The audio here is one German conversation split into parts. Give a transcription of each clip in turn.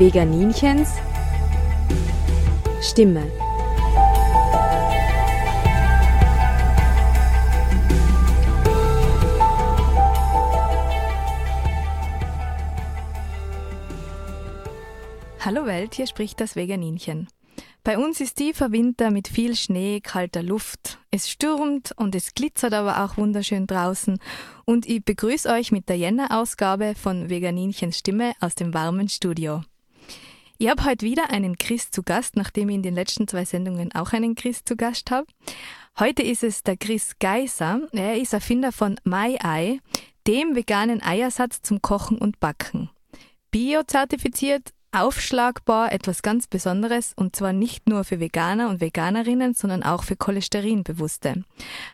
Veganinchens Stimme. Hallo Welt, hier spricht das Veganinchen. Bei uns ist tiefer Winter mit viel Schnee, kalter Luft. Es stürmt und es glitzert aber auch wunderschön draußen. Und ich begrüße euch mit der Jänner-Ausgabe von Veganinchens Stimme aus dem warmen Studio. Ich habe heute wieder einen Chris zu Gast, nachdem ich in den letzten zwei Sendungen auch einen Chris zu Gast habe. Heute ist es der Chris Geiser. Er ist Erfinder von My Eye, dem veganen Eiersatz zum Kochen und Backen. Bio-zertifiziert, aufschlagbar etwas ganz Besonderes und zwar nicht nur für Veganer und Veganerinnen, sondern auch für Cholesterinbewusste.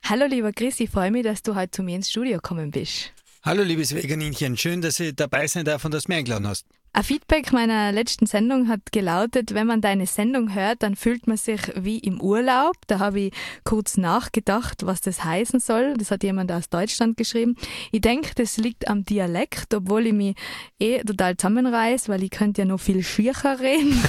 Hallo lieber Chris, ich freue mich, dass du heute zu mir ins Studio gekommen bist. Hallo liebes Veganinchen, schön, dass ich dabei sein darf und dass du mir eingeladen hast. Ein Feedback meiner letzten Sendung hat gelautet, wenn man deine Sendung hört, dann fühlt man sich wie im Urlaub. Da habe ich kurz nachgedacht, was das heißen soll. Das hat jemand aus Deutschland geschrieben. Ich denke, das liegt am Dialekt, obwohl ich mich eh total zusammenreiß, weil ich könnte ja noch viel schiercher reden.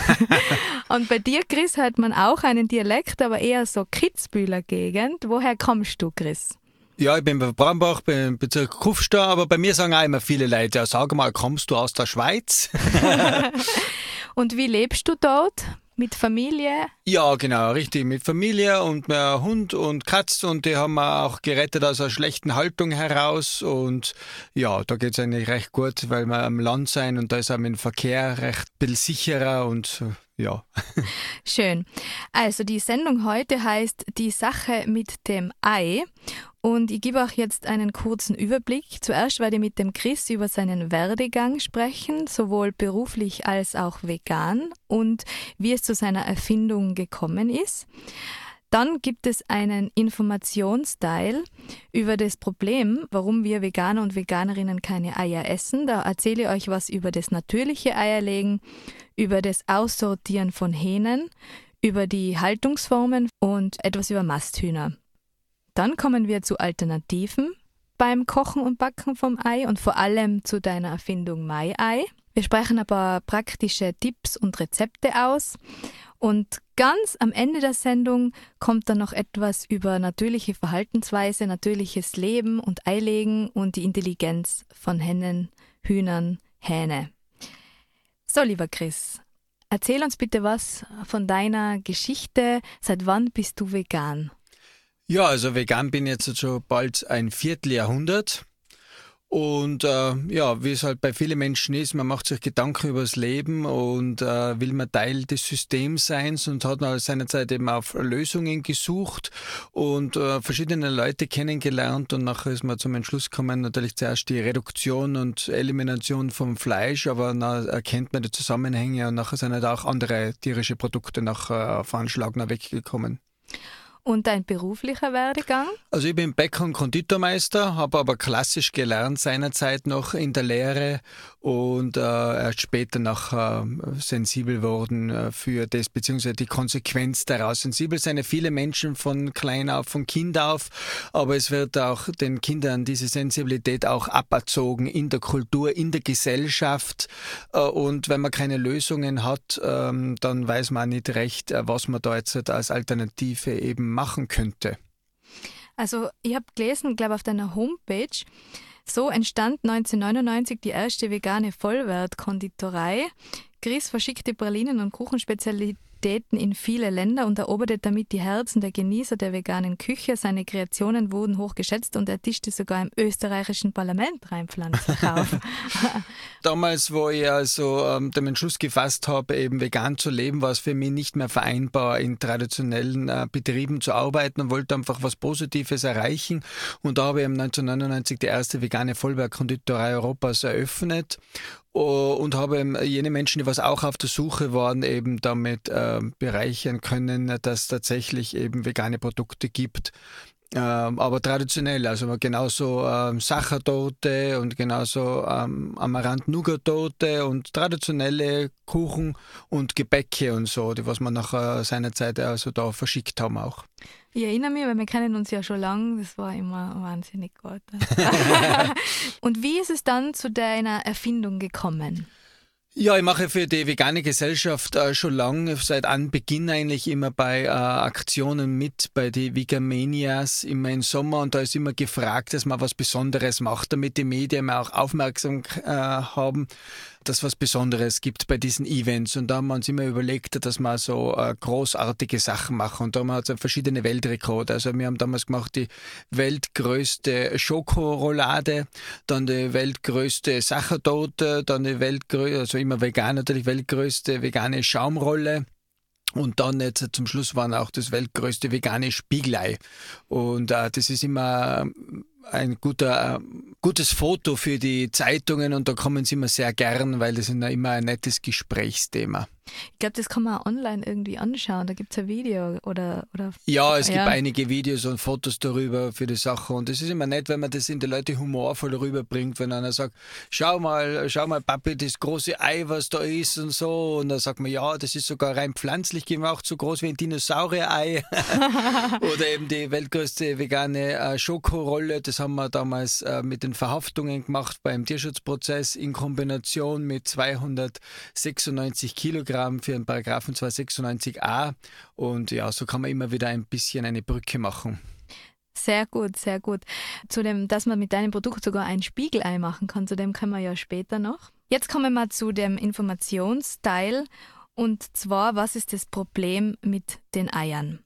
Und bei dir, Chris, hört man auch einen Dialekt, aber eher so Kitzbühler Gegend. Woher kommst du, Chris? Ja, ich bin bei Brambach, bin im Bezirk Kufstein, aber bei mir sagen auch immer viele Leute, sag mal, kommst du aus der Schweiz? und wie lebst du dort? Mit Familie? Ja, genau, richtig. Mit Familie und mit Hund und Katz und die haben wir auch gerettet aus einer schlechten Haltung heraus. Und ja, da geht's eigentlich recht gut, weil wir am Land sein und da ist auch mit dem Verkehr recht ein bisschen sicherer und ja. Schön. Also die Sendung heute heißt Die Sache mit dem Ei und ich gebe auch jetzt einen kurzen Überblick. Zuerst werde ich mit dem Chris über seinen Werdegang sprechen, sowohl beruflich als auch vegan und wie es zu seiner Erfindung gekommen ist. Dann gibt es einen Informationsteil über das Problem, warum wir Veganer und Veganerinnen keine Eier essen. Da erzähle ich euch was über das natürliche Eierlegen, über das Aussortieren von Hähnen, über die Haltungsformen und etwas über Masthühner. Dann kommen wir zu Alternativen beim Kochen und Backen vom Ei und vor allem zu deiner Erfindung Mai-Ei. Wir sprechen paar praktische Tipps und Rezepte aus. Und ganz am Ende der Sendung kommt dann noch etwas über natürliche Verhaltensweise, natürliches Leben und Eilegen und die Intelligenz von Hennen, Hühnern, Hähne. So, lieber Chris, erzähl uns bitte was von deiner Geschichte. Seit wann bist du vegan? Ja, also vegan bin ich jetzt schon bald ein Vierteljahrhundert. Und äh, ja, wie es halt bei vielen Menschen ist, man macht sich Gedanken über das Leben und äh, will man Teil des Systems sein und hat man seinerzeit eben auf Lösungen gesucht und äh, verschiedene Leute kennengelernt und nachher ist man zum Entschluss gekommen, natürlich zuerst die Reduktion und Elimination vom Fleisch, aber dann erkennt man die Zusammenhänge und nachher sind halt auch andere tierische Produkte nach äh, Veranschlagen weggekommen. Und dein beruflicher Werdegang? Also ich bin Bäcker und Konditormeister, habe aber klassisch gelernt seinerzeit noch in der Lehre und äh, erst später noch äh, sensibel worden äh, für das, beziehungsweise die Konsequenz daraus. Sensibel sind ja viele Menschen von klein auf, von Kind auf, aber es wird auch den Kindern diese Sensibilität auch aberzogen in der Kultur, in der Gesellschaft äh, und wenn man keine Lösungen hat, ähm, dann weiß man nicht recht, äh, was man da jetzt als Alternative eben machen könnte? Also ich habe gelesen, glaube auf deiner Homepage, so entstand 1999 die erste vegane Vollwertkonditorei. Chris verschickte Pralinen und Kuchenspezialitäten Aktivitäten in viele Länder und eroberte damit die Herzen der Genießer der veganen Küche. Seine Kreationen wurden hoch geschätzt und er tischte sogar im österreichischen Parlament reinpflanzen auf. Damals, wo ich also ähm, den Entschluss gefasst habe, eben vegan zu leben, war es für mich nicht mehr vereinbar, in traditionellen äh, Betrieben zu arbeiten und wollte einfach was Positives erreichen. Und da habe ich 1999 die erste vegane Vollberg-Konditorei Europas eröffnet und habe jene Menschen, die was auch auf der Suche waren, eben damit äh, bereichern können, dass es tatsächlich eben vegane Produkte gibt, ähm, aber traditionell, also genauso ähm, Sachertorte und genauso ähm, Amaranth-Nougat-Torte und traditionelle Kuchen und Gebäcke und so, die was wir nach äh, seiner Zeit also da verschickt haben auch. Ich erinnere mich, weil wir kennen uns ja schon lange, das war immer wahnsinnig gut. und wie ist es dann zu deiner Erfindung gekommen? Ja, ich mache für die vegane Gesellschaft äh, schon lange, seit Anbeginn eigentlich immer bei äh, Aktionen mit, bei den Vegamanias immer im Sommer und da ist immer gefragt, dass man was Besonderes macht, damit die Medien auch aufmerksam äh, haben dass was Besonderes gibt bei diesen Events. Und da haben wir uns immer überlegt, dass wir so äh, großartige Sachen machen. Und da haben wir also verschiedene Weltrekorde. Also wir haben damals gemacht die weltgrößte Schokorollade, dann die weltgrößte Sachertorte, dann die weltgrößte, also immer vegan natürlich, weltgrößte vegane Schaumrolle. Und dann jetzt zum Schluss waren auch das weltgrößte vegane Spiegelei. Und äh, das ist immer ein guter, äh, gutes Foto für die Zeitungen und da kommen sie immer sehr gern, weil das ist immer ein nettes Gesprächsthema. Ich glaube, das kann man online irgendwie anschauen. Da gibt es ein Video oder, oder. Ja, es ja. gibt einige Videos und Fotos darüber für die Sache. Und es ist immer nett, wenn man das in die Leute humorvoll rüberbringt, wenn einer sagt, schau mal, schau mal, Papi, das große Ei, was da ist und so. Und dann sagt man, ja, das ist sogar rein pflanzlich gemacht, so groß wie ein Dinosaurier-Ei. oder eben die weltgrößte vegane äh, Schokorolle. Das haben wir damals äh, mit den Verhaftungen gemacht beim Tierschutzprozess in Kombination mit 296 Kilogramm Paragraphen für den Paragraphen 296a. Und ja, so kann man immer wieder ein bisschen eine Brücke machen. Sehr gut, sehr gut. Zu dem, dass man mit deinem Produkt sogar ein Spiegelei machen kann, zu dem kommen wir ja später noch. Jetzt kommen wir zu dem Informationsteil. Und zwar, was ist das Problem mit den Eiern?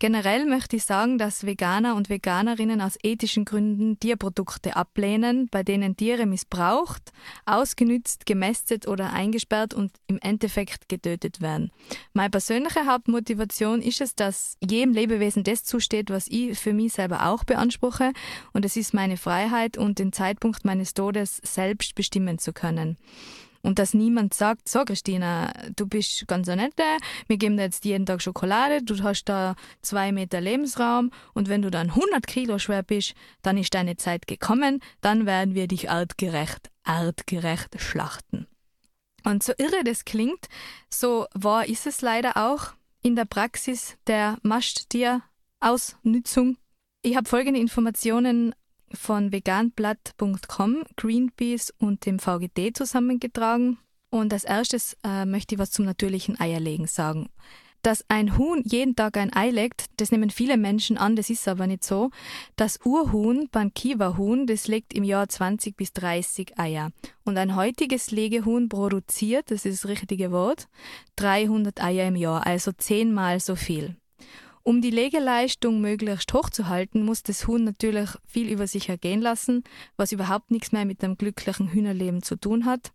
Generell möchte ich sagen, dass Veganer und Veganerinnen aus ethischen Gründen Tierprodukte ablehnen, bei denen Tiere missbraucht, ausgenützt, gemästet oder eingesperrt und im Endeffekt getötet werden. Meine persönliche Hauptmotivation ist es, dass jedem Lebewesen das zusteht, was ich für mich selber auch beanspruche, und es ist meine Freiheit und den Zeitpunkt meines Todes selbst bestimmen zu können. Und dass niemand sagt, so Christina, du bist ganz so nett, wir geben dir jetzt jeden Tag Schokolade, du hast da zwei Meter Lebensraum und wenn du dann 100 Kilo schwer bist, dann ist deine Zeit gekommen, dann werden wir dich artgerecht, artgerecht schlachten. Und so irre das klingt, so wahr ist es leider auch in der Praxis der Maschtieraussnützung. Ich habe folgende Informationen von veganblatt.com, Greenpeace und dem VGT zusammengetragen. Und als erstes äh, möchte ich was zum natürlichen Eierlegen sagen. Dass ein Huhn jeden Tag ein Ei legt, das nehmen viele Menschen an, das ist aber nicht so. Das Urhuhn, Bankiva-Huhn, das legt im Jahr 20 bis 30 Eier. Und ein heutiges Legehuhn produziert, das ist das richtige Wort, 300 Eier im Jahr, also zehnmal so viel. Um die Legeleistung möglichst hochzuhalten, muss das Huhn natürlich viel über sich ergehen lassen, was überhaupt nichts mehr mit einem glücklichen Hühnerleben zu tun hat.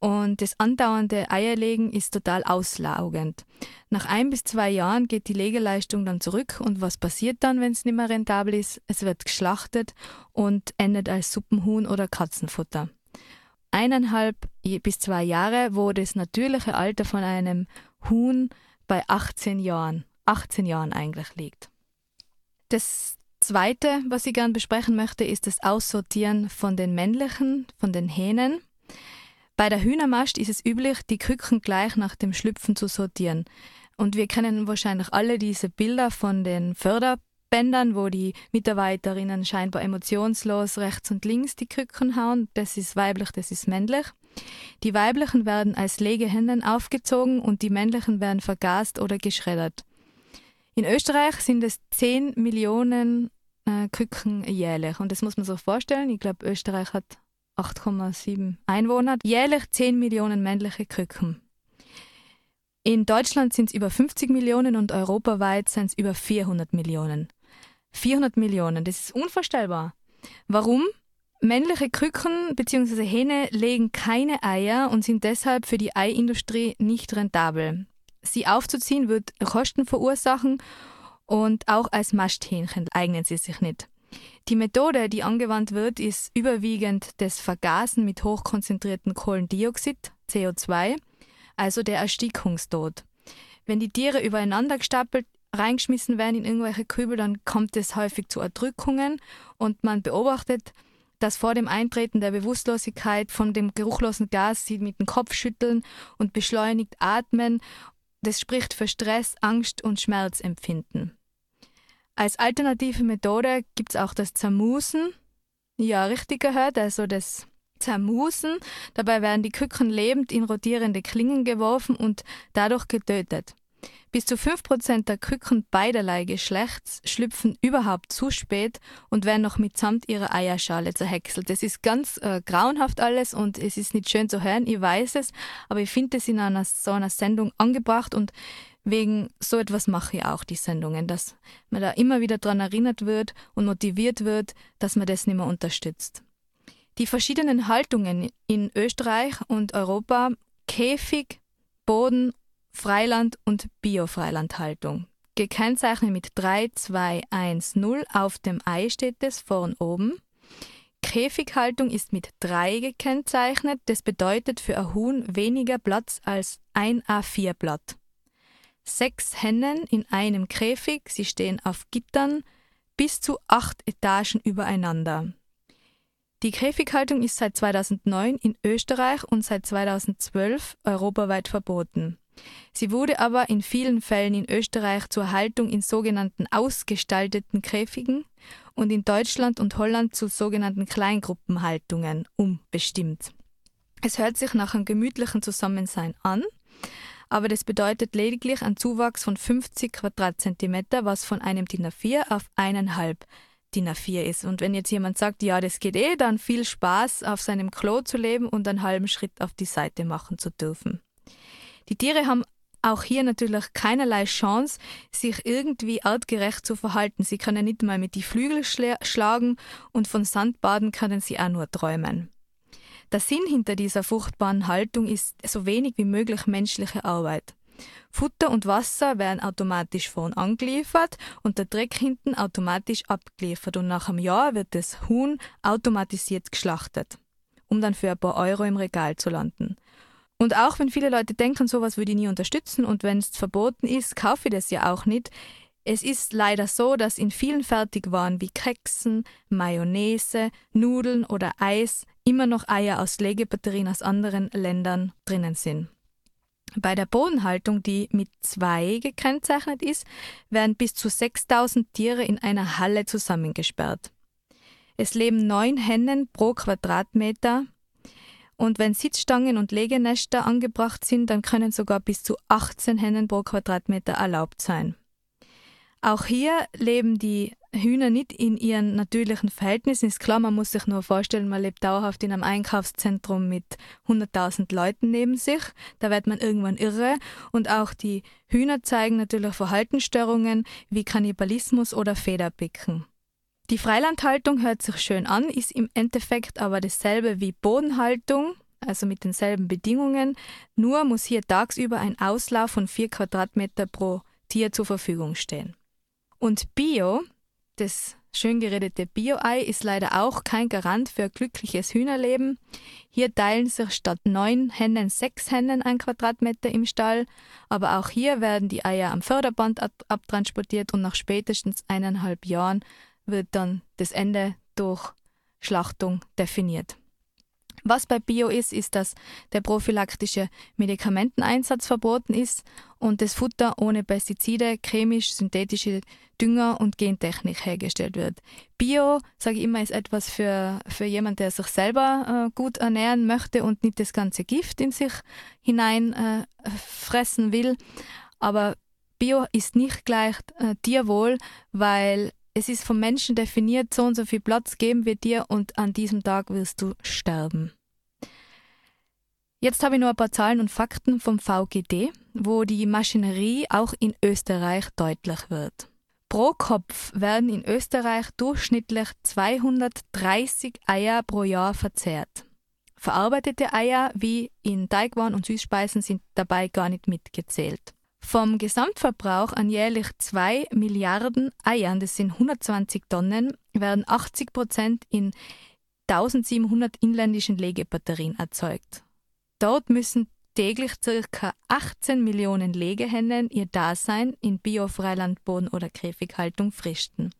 Und das andauernde Eierlegen ist total auslaugend. Nach ein bis zwei Jahren geht die Legeleistung dann zurück und was passiert dann, wenn es nicht mehr rentabel ist? Es wird geschlachtet und endet als Suppenhuhn oder Katzenfutter. Eineinhalb bis zwei Jahre, wo das natürliche Alter von einem Huhn bei 18 Jahren 18 Jahren eigentlich liegt. Das Zweite, was ich gerne besprechen möchte, ist das Aussortieren von den männlichen, von den Hähnen. Bei der Hühnermast ist es üblich, die Küken gleich nach dem Schlüpfen zu sortieren. Und wir kennen wahrscheinlich alle diese Bilder von den Förderbändern, wo die Mitarbeiterinnen scheinbar emotionslos rechts und links die Küken hauen. Das ist weiblich, das ist männlich. Die weiblichen werden als Legehennen aufgezogen und die männlichen werden vergast oder geschreddert. In Österreich sind es 10 Millionen äh, Küken jährlich. Und das muss man sich vorstellen. Ich glaube, Österreich hat 8,7 Einwohner. Jährlich 10 Millionen männliche Küken. In Deutschland sind es über 50 Millionen und europaweit sind es über 400 Millionen. 400 Millionen, das ist unvorstellbar. Warum? Männliche Küken bzw. Hähne legen keine Eier und sind deshalb für die Eiindustrie nicht rentabel. Sie aufzuziehen wird Kosten verursachen und auch als Masthähnchen eignen sie sich nicht. Die Methode, die angewandt wird, ist überwiegend das Vergasen mit hochkonzentriertem Kohlendioxid, CO2, also der Erstickungstod. Wenn die Tiere übereinander gestapelt reingeschmissen werden in irgendwelche Kübel, dann kommt es häufig zu Erdrückungen und man beobachtet, dass vor dem Eintreten der Bewusstlosigkeit von dem geruchlosen Gas sie mit dem Kopf schütteln und beschleunigt atmen das spricht für Stress, Angst und Schmerzempfinden. Als alternative Methode gibt es auch das Zermusen. Ja, richtig gehört, also das zermusen. Dabei werden die Küken lebend in rotierende Klingen geworfen und dadurch getötet. Bis zu 5% der Küken beiderlei Geschlechts schlüpfen überhaupt zu spät und werden noch mitsamt ihrer Eierschale zerhäckselt. Das ist ganz äh, grauenhaft alles und es ist nicht schön zu hören, ich weiß es, aber ich finde es in einer so einer Sendung angebracht und wegen so etwas mache ich auch die Sendungen, dass man da immer wieder daran erinnert wird und motiviert wird, dass man das nicht mehr unterstützt. Die verschiedenen Haltungen in Österreich und Europa, Käfig, Boden Freiland- und Bio-Freilandhaltung. Gekennzeichnet mit 3210 auf dem Ei steht es vorn oben. Käfighaltung ist mit 3 gekennzeichnet. Das bedeutet für ein Huhn weniger Platz als ein A4-Blatt. Sechs Hennen in einem Käfig, sie stehen auf Gittern, bis zu acht Etagen übereinander. Die Käfighaltung ist seit 2009 in Österreich und seit 2012 europaweit verboten. Sie wurde aber in vielen Fällen in Österreich zur Haltung in sogenannten ausgestalteten Käfigen und in Deutschland und Holland zu sogenannten Kleingruppenhaltungen umbestimmt. Es hört sich nach einem gemütlichen Zusammensein an, aber das bedeutet lediglich einen Zuwachs von 50 Quadratzentimeter, was von einem DIN A4 auf eineinhalb DIN A4 ist. Und wenn jetzt jemand sagt, ja, das geht eh, dann viel Spaß, auf seinem Klo zu leben und einen halben Schritt auf die Seite machen zu dürfen. Die Tiere haben auch hier natürlich keinerlei Chance, sich irgendwie artgerecht zu verhalten. Sie können nicht mal mit die Flügel schlagen und von Sandbaden können sie auch nur träumen. Der Sinn hinter dieser furchtbaren Haltung ist so wenig wie möglich menschliche Arbeit. Futter und Wasser werden automatisch vorn angeliefert und der Dreck hinten automatisch abgeliefert und nach einem Jahr wird das Huhn automatisiert geschlachtet, um dann für ein paar Euro im Regal zu landen. Und auch wenn viele Leute denken, sowas würde ich nie unterstützen und wenn es verboten ist, kaufe ich das ja auch nicht. Es ist leider so, dass in vielen Fertigwaren wie Keksen, Mayonnaise, Nudeln oder Eis immer noch Eier aus Legebatterien aus anderen Ländern drinnen sind. Bei der Bodenhaltung, die mit zwei gekennzeichnet ist, werden bis zu 6000 Tiere in einer Halle zusammengesperrt. Es leben neun Hennen pro Quadratmeter und wenn Sitzstangen und Legenester angebracht sind, dann können sogar bis zu 18 Hennen pro Quadratmeter erlaubt sein. Auch hier leben die Hühner nicht in ihren natürlichen Verhältnissen. Ist klar, man muss sich nur vorstellen, man lebt dauerhaft in einem Einkaufszentrum mit 100.000 Leuten neben sich. Da wird man irgendwann irre. Und auch die Hühner zeigen natürlich Verhaltensstörungen wie Kannibalismus oder Federpicken. Die Freilandhaltung hört sich schön an, ist im Endeffekt aber dasselbe wie Bodenhaltung, also mit denselben Bedingungen, nur muss hier tagsüber ein Auslauf von 4 Quadratmeter pro Tier zur Verfügung stehen. Und Bio, das schön geredete Bio-Ei, ist leider auch kein Garant für ein glückliches Hühnerleben. Hier teilen sich statt neun Hennen sechs Hennen ein Quadratmeter im Stall, aber auch hier werden die Eier am Förderband abtransportiert und nach spätestens eineinhalb Jahren wird dann das Ende durch Schlachtung definiert. Was bei Bio ist, ist, dass der prophylaktische Medikamenteneinsatz verboten ist und das Futter ohne Pestizide, chemisch-synthetische Dünger und Gentechnik hergestellt wird. Bio, sage ich immer, ist etwas für, für jemand, der sich selber äh, gut ernähren möchte und nicht das ganze Gift in sich hinein äh, will. Aber Bio ist nicht gleich äh, Tierwohl, weil es ist vom Menschen definiert, so und so viel Platz geben wir dir und an diesem Tag wirst du sterben. Jetzt habe ich nur ein paar Zahlen und Fakten vom VGD, wo die Maschinerie auch in Österreich deutlich wird. Pro Kopf werden in Österreich durchschnittlich 230 Eier pro Jahr verzehrt. Verarbeitete Eier wie in Teigwaren und Süßspeisen sind dabei gar nicht mitgezählt. Vom Gesamtverbrauch an jährlich 2 Milliarden Eiern, das sind 120 Tonnen, werden 80 Prozent in 1700 inländischen Legebatterien erzeugt. Dort müssen täglich ca. 18 Millionen Legehennen ihr Dasein in Biofreilandboden oder Käfighaltung fristen.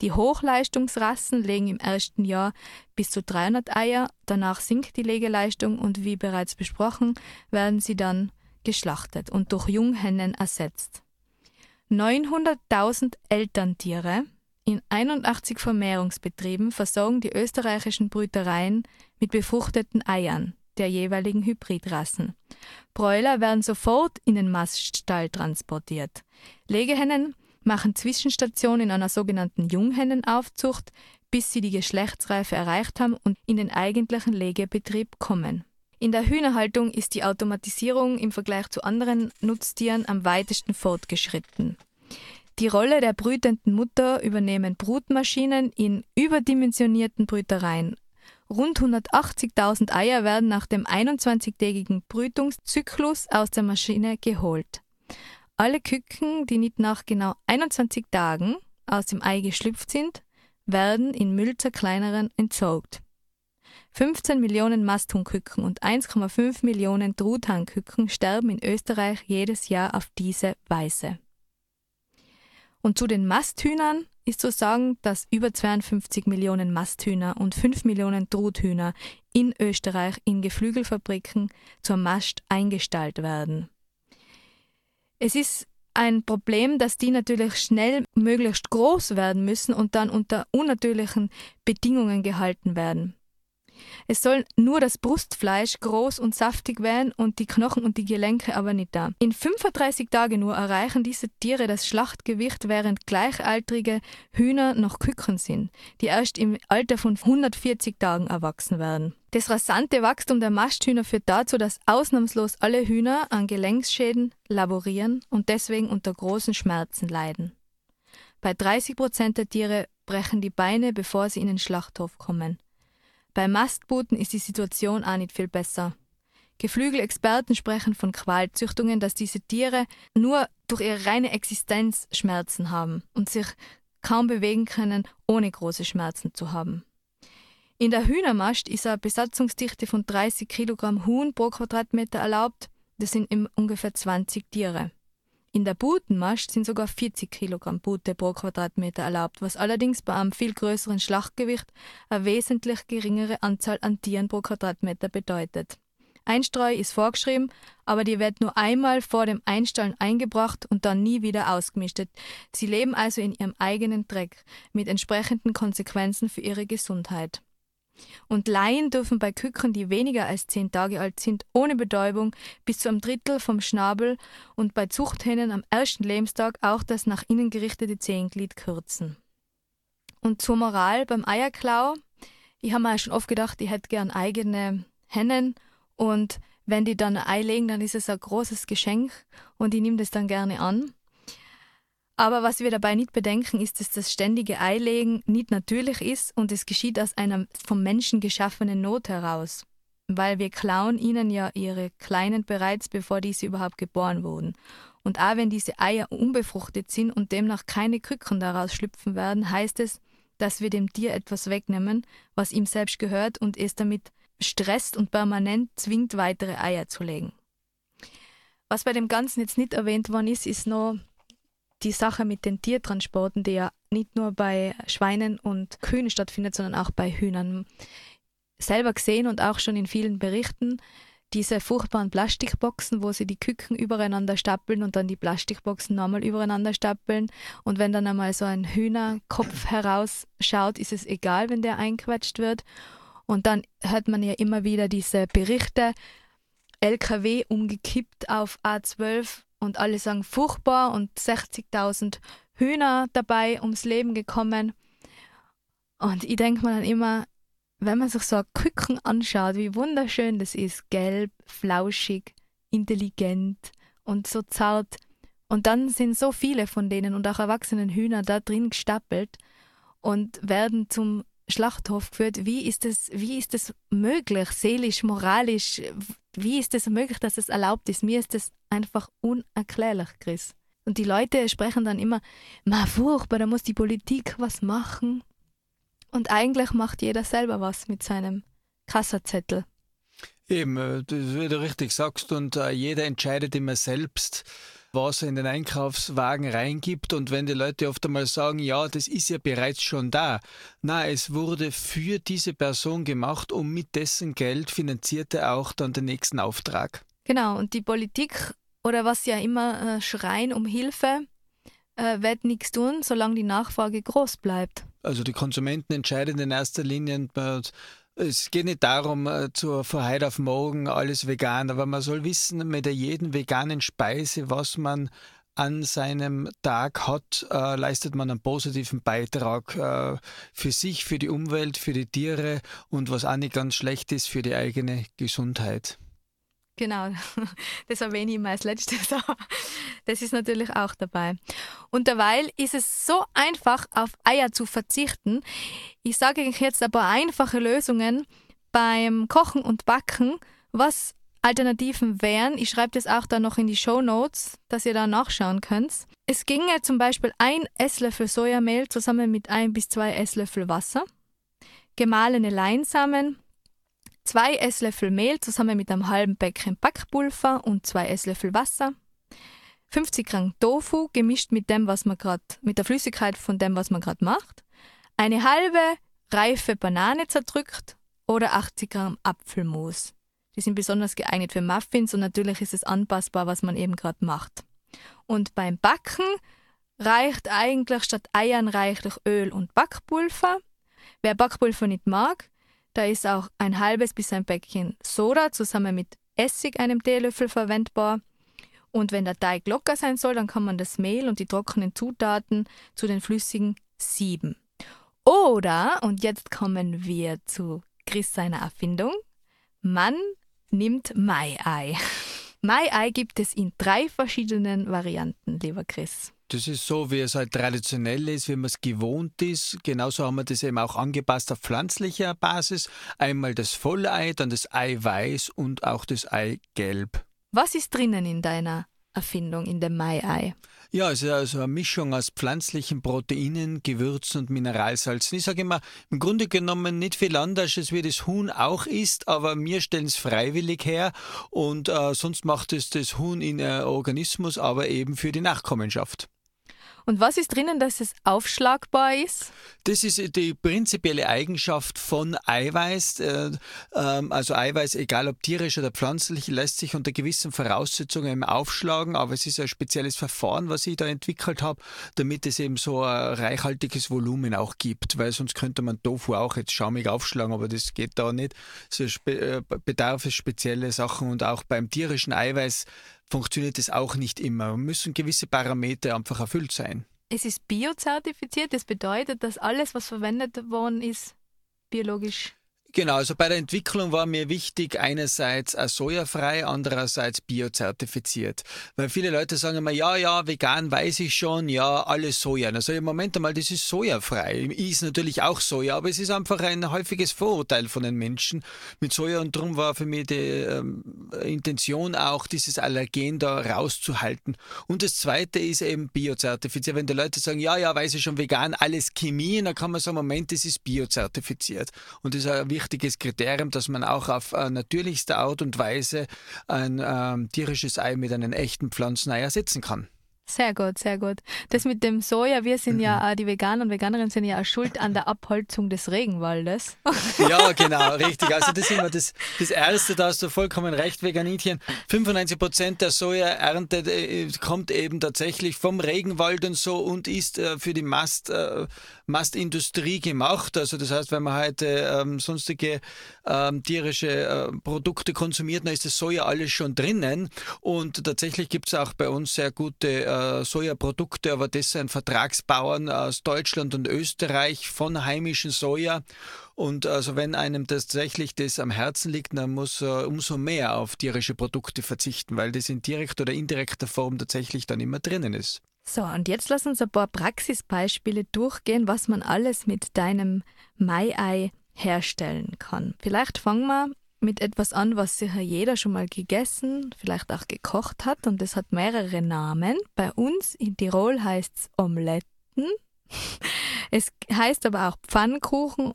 Die Hochleistungsrassen legen im ersten Jahr bis zu 300 Eier, danach sinkt die Legeleistung und wie bereits besprochen, werden sie dann geschlachtet und durch Junghennen ersetzt. 900.000 Elterntiere In 81 Vermehrungsbetrieben versorgen die österreichischen Brütereien mit befruchteten Eiern der jeweiligen Hybridrassen. Bräuler werden sofort in den Maststall transportiert. Legehennen machen Zwischenstation in einer sogenannten Junghennenaufzucht, bis sie die Geschlechtsreife erreicht haben und in den eigentlichen Legebetrieb kommen. In der Hühnerhaltung ist die Automatisierung im Vergleich zu anderen Nutztieren am weitesten fortgeschritten. Die Rolle der brütenden Mutter übernehmen Brutmaschinen in überdimensionierten Brütereien. Rund 180.000 Eier werden nach dem 21-tägigen Brütungszyklus aus der Maschine geholt. Alle Küken, die nicht nach genau 21 Tagen aus dem Ei geschlüpft sind, werden in Müll zerkleineren entsorgt. 15 Millionen Masthuhnküken und 1,5 Millionen Truthahnküken sterben in Österreich jedes Jahr auf diese Weise. Und zu den Masthühnern ist zu sagen, dass über 52 Millionen Masthühner und 5 Millionen Truthühner in Österreich in Geflügelfabriken zur Mast eingestallt werden. Es ist ein Problem, dass die natürlich schnell möglichst groß werden müssen und dann unter unnatürlichen Bedingungen gehalten werden. Es soll nur das Brustfleisch groß und saftig werden und die Knochen und die Gelenke aber nicht da. In 35 Tagen nur erreichen diese Tiere das Schlachtgewicht, während gleichaltrige Hühner noch Küken sind, die erst im Alter von 140 Tagen erwachsen werden. Das rasante Wachstum der Masthühner führt dazu, dass ausnahmslos alle Hühner an Gelenksschäden laborieren und deswegen unter großen Schmerzen leiden. Bei 30 Prozent der Tiere brechen die Beine, bevor sie in den Schlachthof kommen. Bei Mastbooten ist die Situation auch nicht viel besser. Geflügelexperten sprechen von Qualzüchtungen, dass diese Tiere nur durch ihre reine Existenz Schmerzen haben und sich kaum bewegen können, ohne große Schmerzen zu haben. In der Hühnermast ist eine Besatzungsdichte von 30 Kilogramm Huhn pro Quadratmeter erlaubt. Das sind ungefähr 20 Tiere. In der Butenmast sind sogar 40 Kilogramm Bute pro Quadratmeter erlaubt, was allerdings bei einem viel größeren Schlachtgewicht eine wesentlich geringere Anzahl an Tieren pro Quadratmeter bedeutet. Einstreu ist vorgeschrieben, aber die wird nur einmal vor dem Einstallen eingebracht und dann nie wieder ausgemistet. Sie leben also in ihrem eigenen Dreck, mit entsprechenden Konsequenzen für ihre Gesundheit. Und Laien dürfen bei Küken, die weniger als zehn Tage alt sind, ohne Betäubung bis zu einem Drittel vom Schnabel und bei Zuchthennen am ersten Lebenstag auch das nach innen gerichtete Zehenglied kürzen. Und zur Moral beim Eierklau. Ich habe mir schon oft gedacht, ich hätte gern eigene Hennen und wenn die dann ein Ei legen, dann ist es ein großes Geschenk und ich nehme das dann gerne an. Aber was wir dabei nicht bedenken, ist, dass das ständige Eilegen nicht natürlich ist und es geschieht aus einer vom Menschen geschaffenen Not heraus. Weil wir klauen ihnen ja ihre Kleinen bereits, bevor diese überhaupt geboren wurden. Und auch wenn diese Eier unbefruchtet sind und demnach keine Küken daraus schlüpfen werden, heißt es, dass wir dem Tier etwas wegnehmen, was ihm selbst gehört und es damit stresst und permanent zwingt, weitere Eier zu legen. Was bei dem Ganzen jetzt nicht erwähnt worden ist, ist noch die Sache mit den Tiertransporten, die ja nicht nur bei Schweinen und Kühen stattfindet, sondern auch bei Hühnern. Selber gesehen und auch schon in vielen Berichten, diese furchtbaren Plastikboxen, wo sie die Küken übereinander stapeln und dann die Plastikboxen nochmal übereinander stapeln. Und wenn dann einmal so ein Hühnerkopf herausschaut, ist es egal, wenn der einquetscht wird. Und dann hört man ja immer wieder diese Berichte, LKW umgekippt auf A12 und alle sagen furchtbar und 60.000 Hühner dabei ums Leben gekommen. Und ich denke mir dann immer, wenn man sich so ein Küken anschaut, wie wunderschön das ist, gelb, flauschig, intelligent und so zart. Und dann sind so viele von denen und auch erwachsenen Hühner da drin gestapelt und werden zum Schlachthof geführt. Wie ist es, wie ist es möglich, seelisch, moralisch? Wie ist es möglich, dass es erlaubt ist? Mir ist es einfach unerklärlich, Chris. Und die Leute sprechen dann immer, ma furchtbar, da muss die Politik was machen. Und eigentlich macht jeder selber was mit seinem Kassazettel. Eben, äh, wie du richtig sagst, und uh, jeder entscheidet immer selbst, was er in den Einkaufswagen reingibt. Und wenn die Leute oft einmal sagen, ja, das ist ja bereits schon da. Na, es wurde für diese Person gemacht und mit dessen Geld finanziert er auch dann den nächsten Auftrag. Genau, und die Politik oder was ja immer äh, schreien um Hilfe, äh, wird nichts tun, solange die Nachfrage groß bleibt. Also die Konsumenten entscheiden in erster Linie. Es geht nicht darum, äh, zu, von heute auf morgen alles vegan, aber man soll wissen, mit der jeden veganen Speise, was man an seinem Tag hat, äh, leistet man einen positiven Beitrag äh, für sich, für die Umwelt, für die Tiere und was auch nicht ganz schlecht ist, für die eigene Gesundheit. Genau, das erwähne ich immer als letztes. Das ist natürlich auch dabei. Und derweil ist es so einfach, auf Eier zu verzichten. Ich sage euch jetzt ein paar einfache Lösungen beim Kochen und Backen, was Alternativen wären. Ich schreibe das auch da noch in die Show Notes, dass ihr da nachschauen könnt. Es ginge zum Beispiel ein Esslöffel Sojamehl zusammen mit ein bis zwei Esslöffel Wasser, gemahlene Leinsamen, zwei Esslöffel Mehl zusammen mit einem halben Päckchen Backpulver und zwei Esslöffel Wasser, 50 Gramm Tofu gemischt mit dem, was man gerade mit der Flüssigkeit von dem, was man gerade macht, eine halbe reife Banane zerdrückt oder 80 Gramm Apfelmus. Die sind besonders geeignet für Muffins und natürlich ist es anpassbar, was man eben gerade macht. Und beim Backen reicht eigentlich statt Eiern reichlich Öl und Backpulver. Wer Backpulver nicht mag, da ist auch ein halbes bis ein Päckchen Soda zusammen mit Essig, einem Teelöffel, verwendbar. Und wenn der Teig locker sein soll, dann kann man das Mehl und die trockenen Zutaten zu den flüssigen sieben. Oder, und jetzt kommen wir zu Chris seiner Erfindung, man nimmt Mai-Ei. Mai-Ei gibt es in drei verschiedenen Varianten, lieber Chris. Das ist so, wie es halt traditionell ist, wie man es gewohnt ist. Genauso haben wir das eben auch angepasst auf pflanzlicher Basis. Einmal das Vollei, dann das Eiweiß und auch das Eigelb. Was ist drinnen in deiner Erfindung, in dem Mai-Ei? Ja, es ist also eine Mischung aus pflanzlichen Proteinen, Gewürzen und Mineralsalzen. Ich sage immer, im Grunde genommen nicht viel anders, als wie das Huhn auch isst, aber wir stellen es freiwillig her und äh, sonst macht es das Huhn in äh, Organismus, aber eben für die Nachkommenschaft. Und was ist drinnen, dass es aufschlagbar ist? Das ist die prinzipielle Eigenschaft von Eiweiß. Äh, ähm, also Eiweiß, egal ob tierisch oder pflanzlich, lässt sich unter gewissen Voraussetzungen aufschlagen, aber es ist ein spezielles Verfahren, was ich da entwickelt habe, damit es eben so ein reichhaltiges Volumen auch gibt, weil sonst könnte man Tofu auch jetzt schaumig aufschlagen, aber das geht da nicht. So äh, bedarf es spezielle Sachen und auch beim tierischen Eiweiß funktioniert es auch nicht immer. Müssen gewisse Parameter einfach erfüllt sein. Es ist biozertifiziert, das bedeutet, dass alles, was verwendet worden ist, biologisch Genau, also bei der Entwicklung war mir wichtig, einerseits sojafrei, andererseits biozertifiziert. Weil viele Leute sagen immer, ja, ja, vegan weiß ich schon, ja, alles Soja. Also im Moment einmal, das ist sojafrei. Ist natürlich auch Soja, aber es ist einfach ein häufiges Vorurteil von den Menschen mit Soja und darum war für mich die ähm, Intention auch, dieses Allergen da rauszuhalten. Und das zweite ist eben biozertifiziert. Wenn die Leute sagen, ja, ja, weiß ich schon vegan, alles Chemie, dann kann man sagen, Moment, das ist biozertifiziert. Und das ist ein wichtiges Kriterium, dass man auch auf äh, natürlichste Art und Weise ein ähm, tierisches Ei mit einem echten Pflanzenei ersetzen kann. Sehr gut, sehr gut. Das mit dem Soja, wir sind ja, mhm. die Veganer und Veganerinnen sind ja auch schuld an der Abholzung des Regenwaldes. Ja, genau, richtig. Also das ist immer das, das Erste, da hast du vollkommen recht, Veganitchen. 95 Prozent der Sojaernte äh, kommt eben tatsächlich vom Regenwald und so und ist äh, für die Mast, äh, Mastindustrie gemacht. Also das heißt, wenn man heute ähm, sonstige ähm, tierische äh, Produkte konsumiert, dann ist das Soja alles schon drinnen. Und tatsächlich gibt es auch bei uns sehr gute äh, Sojaprodukte, aber das sind Vertragsbauern aus Deutschland und Österreich von heimischen Soja. Und also wenn einem tatsächlich das am Herzen liegt, dann muss er umso mehr auf tierische Produkte verzichten, weil das in direkter oder indirekter Form tatsächlich dann immer drinnen ist. So, und jetzt lass uns ein paar Praxisbeispiele durchgehen, was man alles mit deinem Mai-Ei herstellen kann. Vielleicht fangen wir mit etwas an, was sicher jeder schon mal gegessen, vielleicht auch gekocht hat und das hat mehrere Namen. Bei uns in Tirol heißt es Omeletten. Es heißt aber auch Pfannkuchen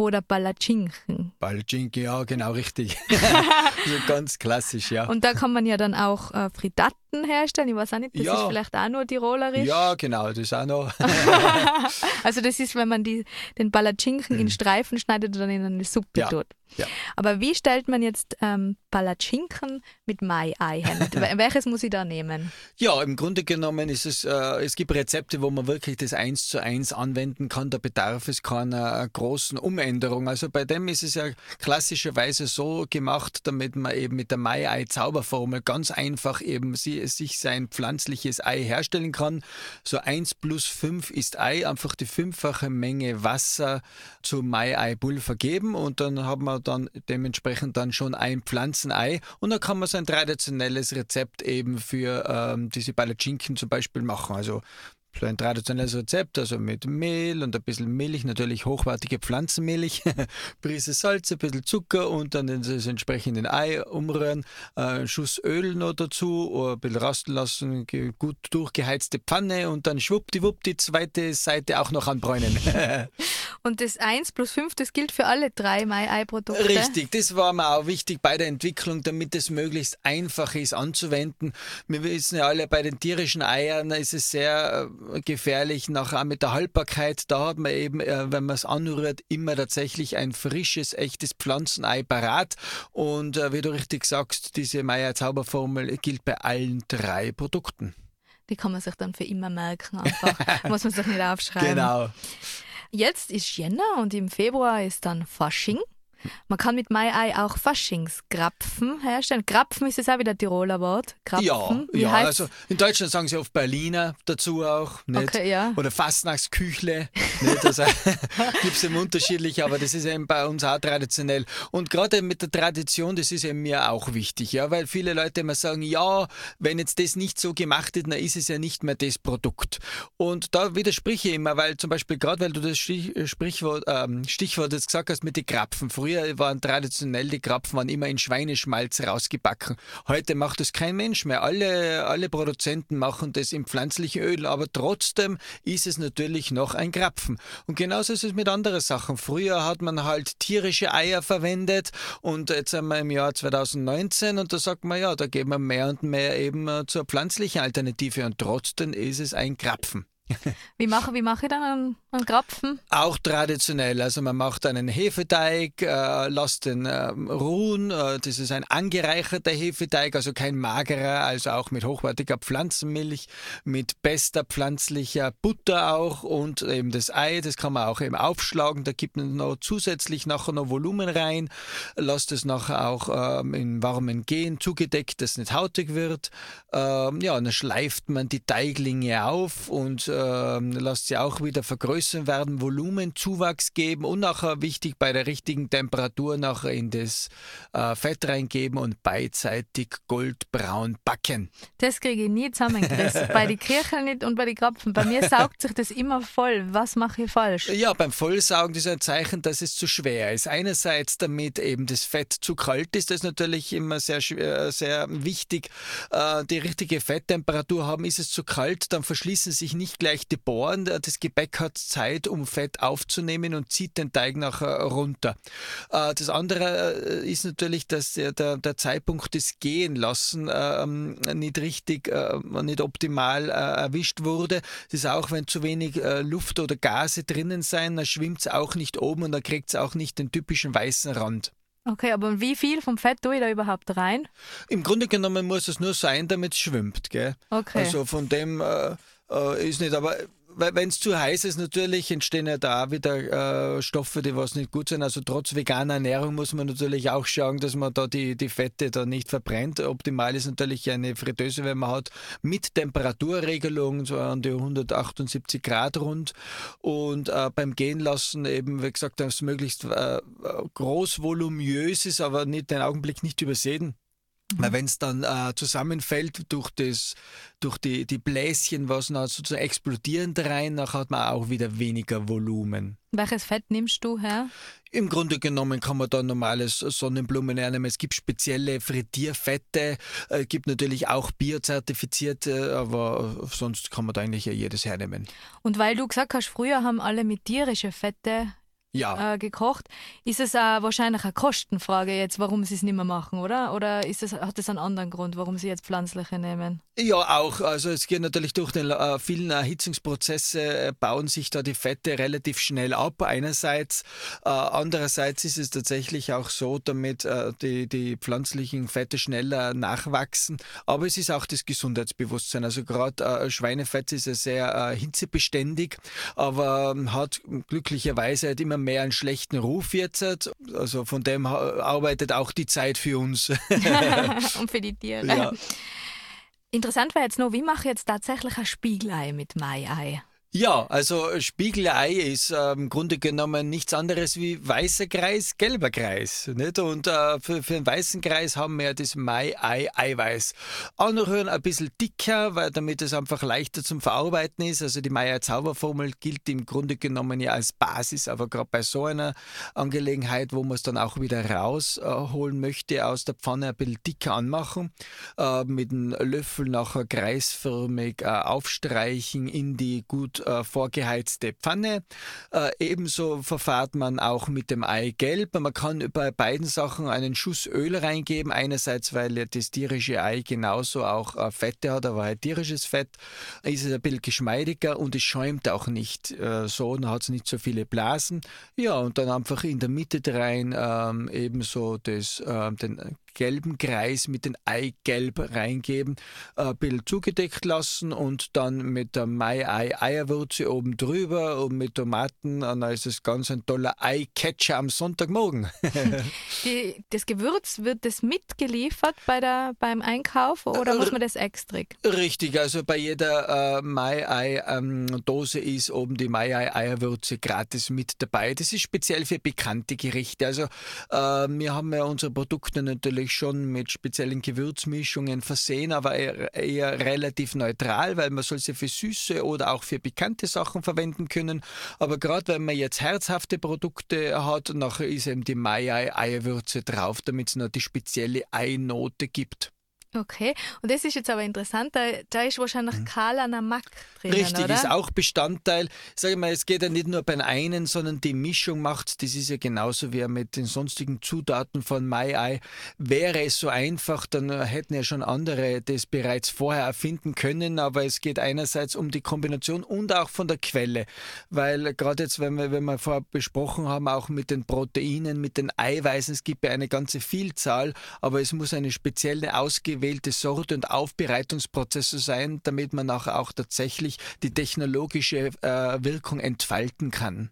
oder Palatschinken. Palatschinken, ja, genau richtig. also ganz klassisch, ja. Und da kann man ja dann auch äh, Frittaten herstellen. Ich weiß auch nicht, das Ja. ist vielleicht auch nur tirolerisch. Ja, genau, das ist auch noch. Also das ist, wenn man die, den Palatschinken in Streifen schneidet und dann in eine Suppe Mhm. Ja. tut. Ja. Aber wie stellt man jetzt ähm, Palatschinken mit Mai-Ei her? Wel- Welches muss ich da nehmen? Ja, im Grunde genommen ist es, äh, es gibt Rezepte, wo man wirklich das eins zu eins anwenden kann. Da bedarf es keiner äh, großen Umänderung. Also bei dem ist es ja klassischerweise so gemacht, damit man eben mit der Mai-Ei-Zauberformel ganz einfach eben sich sein pflanzliches Ei herstellen kann. So 1 plus 5 ist Ei, einfach die fünffache Menge Wasser zu Mai-Ei-Pulver geben und dann hat man dann dementsprechend dann schon ein Pflanzenei und dann kann man so ein traditionelles Rezept eben für ähm, diese Palatschinken zum Beispiel machen. Also so ein traditionelles Rezept, also mit Mehl und ein bisschen Milch, natürlich hochwertige Pflanzenmilch, Prise Salz, ein bisschen Zucker und dann das entsprechende Ei umrühren, äh, Schuss Öl noch dazu, oder ein bisschen rasten lassen, gut durchgeheizte Pfanne und dann schwuppdiwupp die zweite Seite auch noch anbräunen. Und das 1 plus 5, das gilt für alle drei Mai-Ei-Produkte? Richtig, das war mir auch wichtig bei der Entwicklung, damit es möglichst einfach ist anzuwenden. Wir wissen ja alle, bei den tierischen Eiern ist es sehr äh, gefährlich, nachher mit der Haltbarkeit. Da hat man eben, äh, wenn man es anrührt, immer tatsächlich ein frisches, echtes Pflanzenei parat. Und äh, wie du richtig sagst, diese Meier-Zauberformel gilt bei allen drei Produkten. Die kann man sich dann für immer merken einfach. Muss man sich nicht aufschreiben. Genau. Jetzt ist Jänner und im Februar ist dann Fasching. Man kann mit Mai-Ei auch Faschingskrapfen herstellen. Krapfen ist das auch wieder ein Tiroler Wort. Krapfen. Ja, Wie ja also in Deutschland sagen sie oft Berliner dazu auch. Nicht? Okay, ja. Oder Fastnachtsküchle. Also, gibt es eben unterschiedlich, aber das ist eben bei uns auch traditionell. Und gerade mit der Tradition, das ist eben mir auch wichtig, ja, weil viele Leute immer sagen, ja, wenn jetzt das nicht so gemacht ist, dann ist es ja nicht mehr das Produkt. Und da widerspreche ich immer, weil zum Beispiel gerade, weil du das Stich, Sprichwort, ähm, Stichwort jetzt gesagt hast mit den Krapfen. Früher waren traditionell die Krapfen waren immer in Schweineschmalz rausgebacken. Heute macht das kein Mensch mehr. Alle, alle Produzenten machen das im pflanzlichen Öl, aber trotzdem ist es natürlich noch ein Krapfen. Und genauso ist es mit anderen Sachen. Früher hat man halt tierische Eier verwendet und jetzt sind wir im Jahr 2019 und da sagt man, ja, da gehen wir mehr und mehr eben äh, zur pflanzlichen Alternative und trotzdem ist es ein Krapfen. Wie mache, wie mache ich dann einen, einen Krapfen? Auch traditionell. Also man macht einen Hefeteig, äh, lässt den ähm, ruhen. Äh, das ist ein angereicherter Hefeteig, also kein magerer, also auch mit hochwertiger Pflanzenmilch, mit bester pflanzlicher Butter auch und eben das Ei, das kann man auch eben aufschlagen. Da gibt man noch zusätzlich nachher noch Volumen rein, lässt es nachher auch ähm, in warmen Gehen zugedeckt, dass es nicht hautig wird. Ähm, ja, und dann schleift man die Teiglinge auf und ähm, lasst sie auch wieder vergrößern werden, Volumenzuwachs geben und nachher wichtig bei der richtigen Temperatur nachher in das äh, Fett reingeben und beidseitig goldbraun backen. Das kriege ich nie zusammengerissen. bei den Kirchen nicht und bei den Krapfen. Bei mir saugt sich das immer voll. Was mache ich falsch? Ja, beim Vollsaugen ist ein Zeichen, dass es zu schwer ist. Einerseits, damit eben das Fett zu kalt ist, das ist natürlich immer sehr, schwer- sehr wichtig. Äh, die richtige Fetttemperatur haben, ist es zu kalt, dann verschließen sich nicht gleich die Poren. Das Gebäck hat Zeit, um Fett aufzunehmen und zieht den Teig nachher runter. Äh, das andere äh, ist natürlich, dass der, der, der Zeitpunkt des Gehenlassen ähm, nicht richtig, äh, nicht optimal äh, erwischt wurde. Das ist auch, wenn zu wenig äh, Luft oder Gase drinnen sein, dann schwimmt es auch nicht oben und dann kriegt es auch nicht den typischen weißen Rand. Okay, aber wie viel vom Fett tue ich da überhaupt rein? Im Grunde genommen muss es nur sein, damit es schwimmt. Gell? Okay. Also von dem äh, äh, ist nicht, aber wenn es zu heiß ist, natürlich entstehen ja da wieder äh, Stoffe, die was nicht gut sind. Also trotz veganer Ernährung muss man natürlich auch schauen, dass man da die, die Fette da nicht verbrennt. Optimal ist natürlich eine Fritteuse, wenn man hat, mit Temperaturregelung, so an die 178 Grad rund. Und äh, beim Gehen lassen eben, wie gesagt, dass es möglichst äh, groß, voluminös ist, aber nicht den Augenblick nicht übersehen. Weil wenn es dann äh, zusammenfällt durch, das, durch die, die Bläschen, was dann sozusagen explodieren da rein, dann hat man auch wieder weniger Volumen. Welches Fett nimmst du her? Im Grunde genommen kann man da normales Sonnenblumen nehmen. Es gibt spezielle Frittierfette, äh, gibt natürlich auch biozertifizierte, aber sonst kann man da eigentlich ja jedes hernehmen. Und weil du gesagt hast, früher haben alle mit tierischen Fette ja. äh, gekocht. Ist es auch wahrscheinlich eine Kostenfrage jetzt, warum sie es nicht mehr machen, oder? Oder ist es, hat es einen anderen Grund, warum sie jetzt pflanzliche nehmen? Ja, auch. Also es geht natürlich durch den äh, vielen Erhitzungsprozesse äh, bauen sich da die Fette relativ schnell ab. Einerseits, äh, andererseits ist es tatsächlich auch so, damit äh, die, die pflanzlichen Fette schneller nachwachsen. Aber es ist auch das Gesundheitsbewusstsein. Also gerade äh, Schweinefett ist ja sehr äh, hitzebeständig, aber ähm, hat glücklicherweise halt immer mehr einen schlechten Ruf jetzt. Also von dem arbeitet auch die Zeit für uns. Und für die Tiere. Ja. Interessant wäre jetzt noch, wie mache ich jetzt tatsächlich ein Spiegelei mit Mai-Ei? Ja, also Spiegelei ist äh, im Grunde genommen nichts anderes wie weißer Kreis, gelber Kreis. Nicht? Und äh, für, für den weißen Kreis haben wir das Mai-Ei-Eiweiß. Anrühren ein bisschen dicker, weil damit es einfach leichter zum Verarbeiten ist. Also die Mai-Ei-Zauberformel gilt im Grunde genommen ja als Basis, aber gerade bei so einer Angelegenheit, wo man es dann auch wieder rausholen äh, möchte aus der Pfanne, ein bisschen dicker anmachen, äh, mit einem Löffel nachher kreisförmig äh, aufstreichen in die gut äh, vorgeheizte Pfanne. Äh, ebenso verfahrt man auch mit dem Eigelb. Man kann bei beiden Sachen einen Schuss Öl reingeben. Einerseits, weil das tierische Ei genauso auch äh, Fette hat, aber halt tierisches Fett. Ist es ein bisschen geschmeidiger und es schäumt auch nicht äh, so, dann hat nicht so viele Blasen. Ja, und dann einfach in der Mitte rein ähm, ebenso das, äh, den gelben Kreis mit dem Eigelb reingeben, ein bisschen zugedeckt lassen und dann mit der Mai-Ei-Eierwürze oben drüber und mit Tomaten. Und dann ist es ganz ein toller Ei-Catcher am Sonntagmorgen. Die, das Gewürz, wird das mitgeliefert bei der, beim Einkauf oder muss man das extra? Richtig, also bei jeder äh, Mai-Ei-Dose ähm, ist oben die Mai-Ei-Eierwürze gratis mit dabei. Das ist speziell für bekannte Gerichte. Also äh, wir haben ja unsere Produkte natürlich natürlich schon mit speziellen Gewürzmischungen versehen, aber eher, eher relativ neutral, weil man soll sie für süße oder auch für bekannte Sachen verwenden können. Aber gerade wenn man jetzt herzhafte Produkte hat, nachher ist eben die Mai-Ei-Eierwürze drauf, damit es noch die spezielle Einote gibt. Okay, und das ist jetzt aber interessant, da, da ist wahrscheinlich mhm. Kala Namak drin. Richtig, oder? ist auch Bestandteil. Sag mal, es geht ja nicht nur beim einen, sondern die Mischung macht, das ist ja genauso wie mit den sonstigen Zutaten von My Eye. Wäre es so einfach, dann hätten ja schon andere das bereits vorher erfinden können, aber es geht einerseits um die Kombination und auch von der Quelle, weil gerade jetzt, wenn wir, wenn wir vorher besprochen haben, auch mit den Proteinen, mit den Eiweißen, es gibt ja eine ganze Vielzahl, aber es muss eine spezielle ausgewählte ausgewählte Sorte und Aufbereitungsprozesse sein, damit man nachher auch tatsächlich die technologische äh, Wirkung entfalten kann.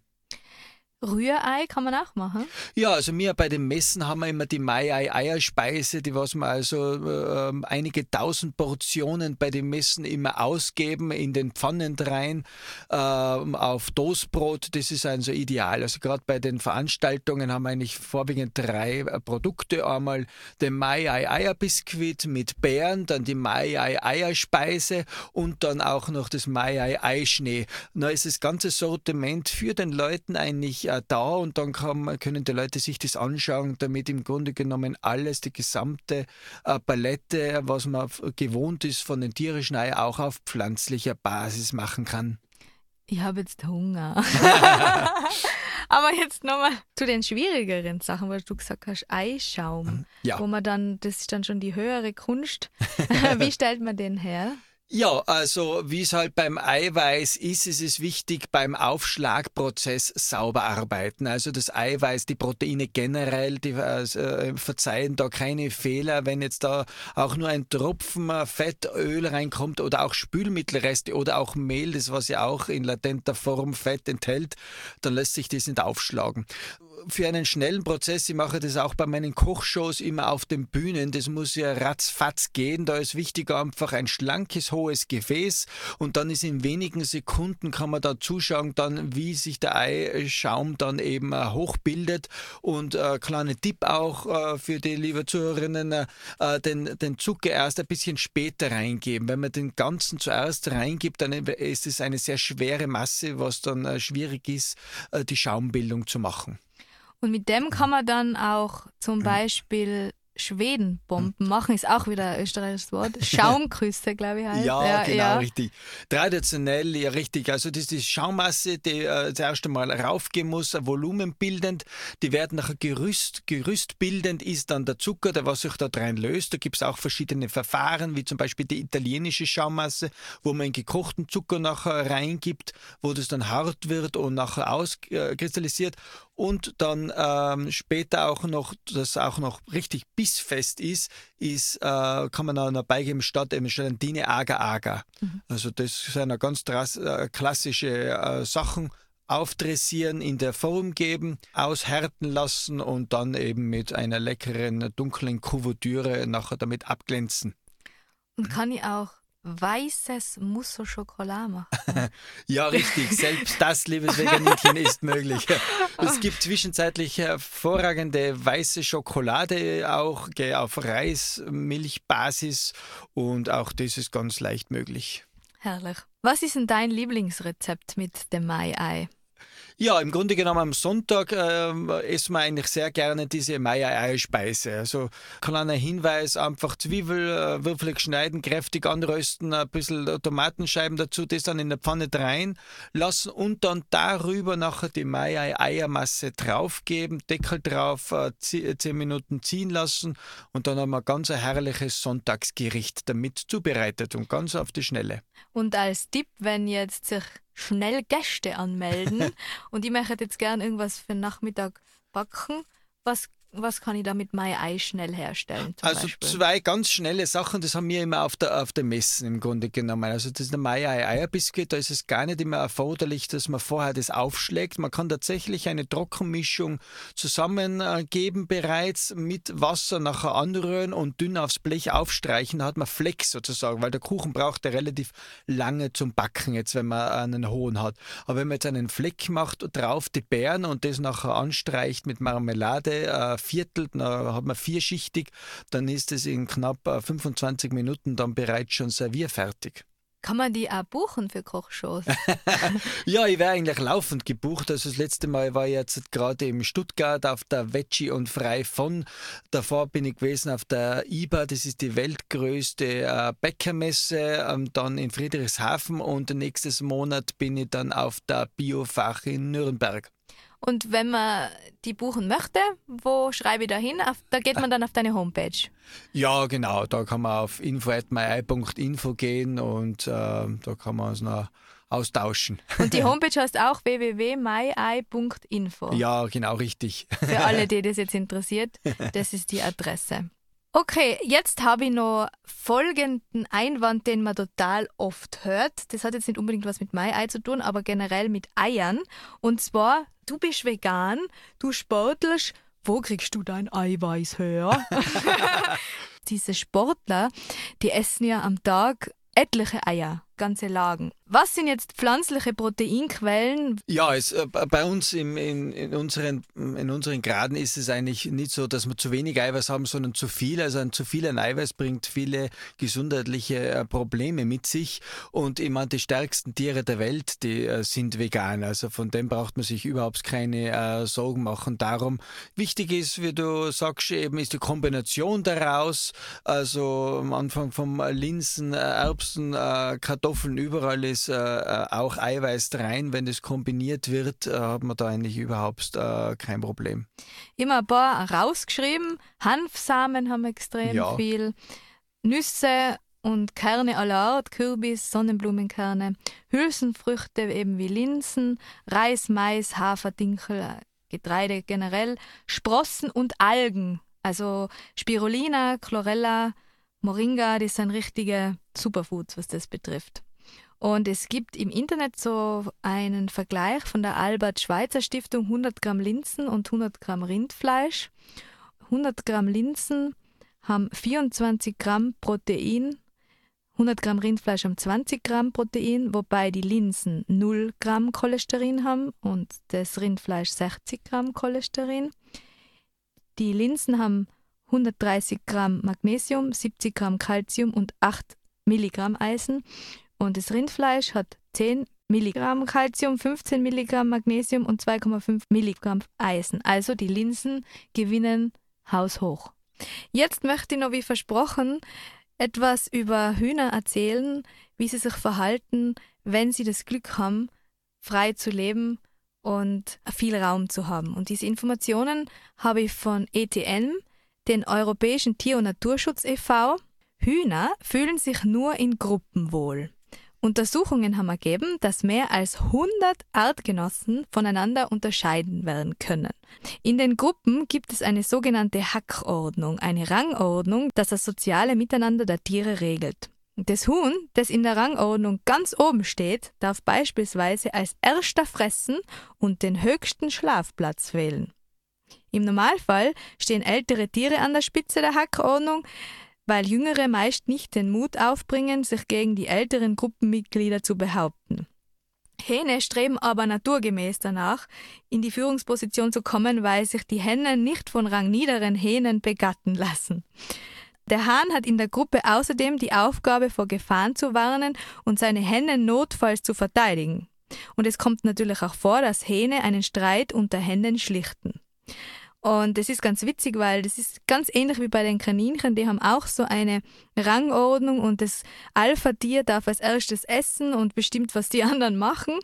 Rührei kann man auch machen? Ja, also wir bei den Messen haben wir immer die Mai-Ei-Eierspeise, die was wir also äh, einige tausend Portionen bei den Messen immer ausgeben in den Pfannen rein äh, auf Toastbrot. Das ist also ideal. Also gerade bei den Veranstaltungen haben wir eigentlich vorwiegend drei äh, Produkte. Einmal den Mai-Ei-Eierbiskuit mit Beeren, dann die Mai-Ei-Eierspeise und dann auch noch das Mai-Ei-Eischnee. Da ist das ganze Sortiment für den Leuten eigentlich äh, da und dann kann, können die Leute sich das anschauen, damit im Grunde genommen alles, die gesamte äh, Palette, was man gewohnt ist von den tierischen Eiern, auch auf pflanzlicher Basis machen kann. Ich habe jetzt Hunger. Aber jetzt nochmal zu den schwierigeren Sachen, weil du gesagt hast, Eischaum, ja. wo man dann, das ist dann schon die höhere Kunst. Wie stellt man den her? Ja, also wie es halt beim Eiweiß ist, ist es wichtig beim Aufschlagprozess sauber arbeiten. Also das Eiweiß, die Proteine generell, die äh, verzeihen da keine Fehler. Wenn jetzt da auch nur ein Tropfen Fett, Öl reinkommt oder auch Spülmittelreste oder auch Mehl, das was ja auch in latenter Form Fett enthält, dann lässt sich das nicht aufschlagen für einen schnellen Prozess, ich mache das auch bei meinen Kochshows immer auf den Bühnen, das muss ja ratzfatz gehen, da ist wichtig einfach ein schlankes, hohes Gefäß und dann ist in wenigen Sekunden kann man da zuschauen, dann wie sich der Eischaum dann eben äh, hochbildet und äh, kleiner Tipp auch äh, für die liebe Zuhörerinnen, äh, äh, den, den Zucker erst ein bisschen später reingeben. Wenn man den ganzen zuerst reingibt, dann ist es eine sehr schwere Masse, was dann äh, schwierig ist, die Schaumbildung zu machen. Und mit dem kann man dann auch zum Beispiel Schwedenbomben machen, ist auch wieder ein österreichisches Wort. Schaumküsse, glaube ich. Heißt. Ja, ja, genau, ja. richtig. Traditionell, ja, richtig. Also, das ist die Schaummasse, die äh, das erste Mal raufgehen muss, volumenbildend. Die werden nachher Gerüst. Gerüstbildend ist dann der Zucker, der was sich da drin löst. Da gibt es auch verschiedene Verfahren, wie zum Beispiel die italienische Schaummasse, wo man gekochten Zucker nachher reingibt, wo das dann hart wird und nachher auskristallisiert. Und dann ähm, später auch noch, das auch noch richtig bissfest ist, ist äh, kann man auch noch beigeben statt eben Gelatine Agar Agar. Mhm. Also das sind ganz äh, klassische äh, Sachen aufdressieren, in der Form geben, aushärten lassen und dann eben mit einer leckeren dunklen Kuvertüre nachher damit abglänzen. Und kann ich auch weißes Mousse au Chocolat machen. ja, richtig. Selbst das, liebes Veganinchen, ist möglich. Es gibt zwischenzeitlich hervorragende weiße Schokolade auch auf Reismilchbasis und auch das ist ganz leicht möglich. Herrlich. Was ist denn dein Lieblingsrezept mit dem Mai-Ei? Ja, im Grunde genommen am Sonntag äh, essen wir eigentlich sehr gerne diese Meier-Eierspeise. Also kleiner Hinweis, einfach Zwiebel, äh, würfelig schneiden, kräftig anrösten, ein bisschen Tomatenscheiben dazu, das dann in der Pfanne rein lassen und dann darüber nachher die Meier-Eiermasse draufgeben, Deckel drauf, äh, zehn Minuten ziehen lassen und dann haben wir ganz ein herrliches Sonntagsgericht damit zubereitet und ganz auf die Schnelle. Und als Tipp, wenn jetzt sich schnell Gäste anmelden und ich möchte jetzt gerne irgendwas für den Nachmittag backen. Was was kann ich da mit Ei schnell herstellen? also Beispiel? zwei ganz schnelle Sachen, das haben wir immer auf der, auf der Messen im Grunde genommen. Also das ist der Mai Ei Eierbiskuit, da ist es gar nicht immer erforderlich, dass man vorher das aufschlägt. Man kann tatsächlich eine Trockenmischung zusammengeben bereits mit Wasser nachher anrühren und dünn aufs Blech aufstreichen. Da hat man Flex sozusagen, weil der Kuchen braucht ja relativ lange zum Backen, jetzt wenn man einen hohen hat. Aber wenn man jetzt einen Fleck macht, drauf die Beeren und das nachher anstreicht mit Marmelade, äh, viertelt, dann hat man vierschichtig, dann ist es in knapp 25 äh, Minuten dann bereits schon servierfertig. Kann man die auch buchen für Kochshows? ja, ich wäre eigentlich laufend gebucht. Also das letzte Mal war ich jetzt gerade in Stuttgart auf der Veggie und Frei von. Davor bin ich gewesen auf der IBA, das ist die weltgrößte äh, Bäckermesse, ähm, dann in Friedrichshafen und nächstes Monat bin ich dann auf der Biofach in Nürnberg. Und wenn man die buchen möchte, wo schreibe ich da hin? Da geht man dann auf deine Homepage. Ja, genau. Da kann man auf info.myi.info gehen und äh, da kann man uns noch austauschen. Und die Homepage heißt auch www.myi.info. Ja, genau, richtig. Für alle, die das jetzt interessiert, das ist die Adresse. Okay, jetzt habe ich noch folgenden Einwand, den man total oft hört. Das hat jetzt nicht unbedingt was mit Mai-Ei zu tun, aber generell mit Eiern. Und zwar, du bist vegan, du sportelst, wo kriegst du dein Eiweiß her? Diese Sportler, die essen ja am Tag etliche Eier ganze Lagen. Was sind jetzt pflanzliche Proteinquellen? Ja, es, äh, bei uns im, in, in, unseren, in unseren Graden ist es eigentlich nicht so, dass wir zu wenig Eiweiß haben, sondern zu viel. Also ein zu viel an Eiweiß bringt viele gesundheitliche äh, Probleme mit sich. Und meine, die stärksten Tiere der Welt, die äh, sind vegan. Also von dem braucht man sich überhaupt keine äh, Sorgen machen. Darum wichtig ist, wie du sagst, eben ist die Kombination daraus. Also am Anfang vom Linsen, äh, Erbsen, äh, Kartoffeln, Kartoffeln, überall ist äh, äh, auch Eiweiß rein. Wenn das kombiniert wird, äh, hat man da eigentlich überhaupt äh, kein Problem. Immer ein paar rausgeschrieben. Hanfsamen haben extrem ja. viel. Nüsse und Kerne aller Art, Kürbis, Sonnenblumenkerne, Hülsenfrüchte eben wie Linsen, Reis, Mais, Hafer, Dinkel, äh, Getreide generell, Sprossen und Algen, also Spirulina, Chlorella, Moringa, das sind richtige Superfoods, was das betrifft. Und es gibt im Internet so einen Vergleich von der Albert Schweitzer Stiftung 100 Gramm Linsen und 100 Gramm Rindfleisch. 100 Gramm Linsen haben 24 Gramm Protein, 100 Gramm Rindfleisch haben 20 Gramm Protein, wobei die Linsen 0 Gramm Cholesterin haben und das Rindfleisch 60 Gramm Cholesterin. Die Linsen haben 130 Gramm Magnesium, 70 Gramm Calcium und 8 Milligramm Eisen. Und das Rindfleisch hat 10 Milligramm Calcium, 15 Milligramm Magnesium und 2,5 Milligramm Eisen. Also die Linsen gewinnen haushoch. Jetzt möchte ich noch wie versprochen etwas über Hühner erzählen, wie sie sich verhalten, wenn sie das Glück haben, frei zu leben und viel Raum zu haben. Und diese Informationen habe ich von ETN, den Europäischen Tier- und Naturschutz e.V. Hühner fühlen sich nur in Gruppen wohl. Untersuchungen haben ergeben, dass mehr als 100 Artgenossen voneinander unterscheiden werden können. In den Gruppen gibt es eine sogenannte Hackordnung, eine Rangordnung, das das soziale Miteinander der Tiere regelt. Das Huhn, das in der Rangordnung ganz oben steht, darf beispielsweise als erster fressen und den höchsten Schlafplatz wählen. Im Normalfall stehen ältere Tiere an der Spitze der Hackordnung, weil Jüngere meist nicht den Mut aufbringen, sich gegen die älteren Gruppenmitglieder zu behaupten. Hähne streben aber naturgemäß danach, in die Führungsposition zu kommen, weil sich die Hennen nicht von rangniederen Hähnen begatten lassen. Der Hahn hat in der Gruppe außerdem die Aufgabe, vor Gefahren zu warnen und seine Hennen notfalls zu verteidigen. Und es kommt natürlich auch vor, dass Hähne einen Streit unter Hennen schlichten. Und das ist ganz witzig, weil das ist ganz ähnlich wie bei den Kaninchen. Die haben auch so eine Rangordnung und das Alpha-Tier darf als erstes essen und bestimmt, was die anderen machen.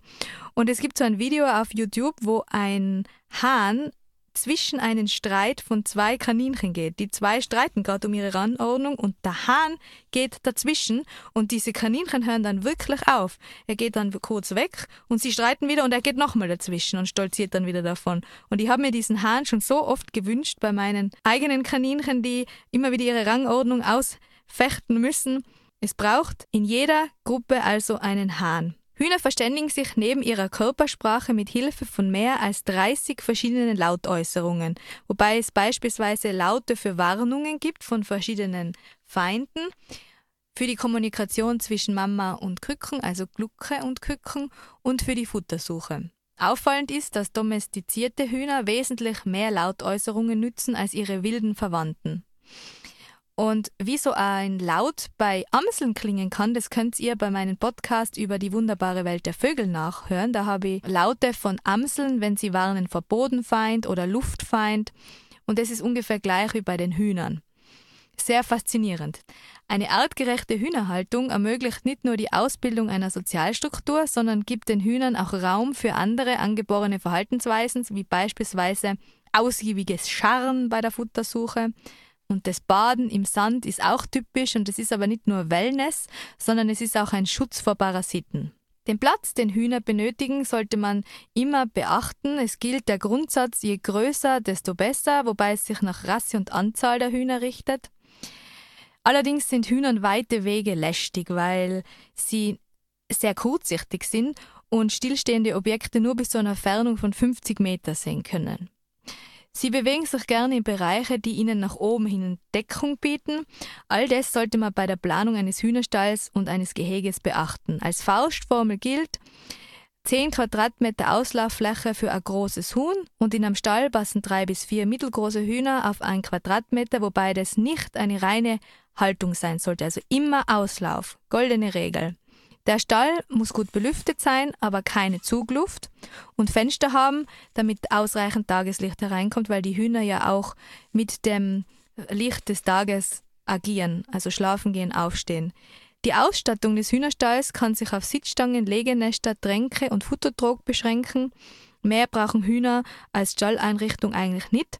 Und es gibt so ein Video auf YouTube, wo ein Hahn zwischen einen Streit von zwei Kaninchen geht. Die zwei streiten gerade um ihre Rangordnung und der Hahn geht dazwischen und diese Kaninchen hören dann wirklich auf. Er geht dann kurz weg und sie streiten wieder und er geht nochmal dazwischen und stolziert dann wieder davon. Und ich habe mir diesen Hahn schon so oft gewünscht bei meinen eigenen Kaninchen, die immer wieder ihre Rangordnung ausfechten müssen. Es braucht in jeder Gruppe also einen Hahn. Hühner verständigen sich neben ihrer Körpersprache mit Hilfe von mehr als 30 verschiedenen Lautäußerungen, wobei es beispielsweise Laute für Warnungen gibt von verschiedenen Feinden, für die Kommunikation zwischen Mama und Küken, also Glucke und Küken, und für die Futtersuche. Auffallend ist, dass domestizierte Hühner wesentlich mehr Lautäußerungen nützen als ihre wilden Verwandten. Und wie so ein Laut bei Amseln klingen kann, das könnt ihr bei meinem Podcast über die wunderbare Welt der Vögel nachhören. Da habe ich Laute von Amseln, wenn sie warnen vor Bodenfeind oder Luftfeind. Und das ist ungefähr gleich wie bei den Hühnern. Sehr faszinierend. Eine artgerechte Hühnerhaltung ermöglicht nicht nur die Ausbildung einer Sozialstruktur, sondern gibt den Hühnern auch Raum für andere angeborene Verhaltensweisen, wie beispielsweise ausgiebiges Scharren bei der Futtersuche, und das Baden im Sand ist auch typisch und es ist aber nicht nur Wellness, sondern es ist auch ein Schutz vor Parasiten. Den Platz, den Hühner benötigen, sollte man immer beachten. Es gilt der Grundsatz, je größer, desto besser, wobei es sich nach Rasse und Anzahl der Hühner richtet. Allerdings sind Hühnern weite Wege lästig, weil sie sehr kurzsichtig sind und stillstehende Objekte nur bis zu einer Entfernung von 50 Meter sehen können. Sie bewegen sich gerne in Bereiche, die ihnen nach oben hin Deckung bieten. All das sollte man bei der Planung eines Hühnerstalls und eines Geheges beachten. Als Faustformel gilt, 10 Quadratmeter Auslauffläche für ein großes Huhn und in einem Stall passen drei bis vier mittelgroße Hühner auf ein Quadratmeter, wobei das nicht eine reine Haltung sein sollte. Also immer Auslauf. Goldene Regel. Der Stall muss gut belüftet sein, aber keine Zugluft und Fenster haben, damit ausreichend Tageslicht hereinkommt, weil die Hühner ja auch mit dem Licht des Tages agieren, also schlafen gehen, aufstehen. Die Ausstattung des Hühnerstalls kann sich auf Sitzstangen, Legenester, Tränke und Futtertrog beschränken. Mehr brauchen Hühner als Stalleinrichtung eigentlich nicht.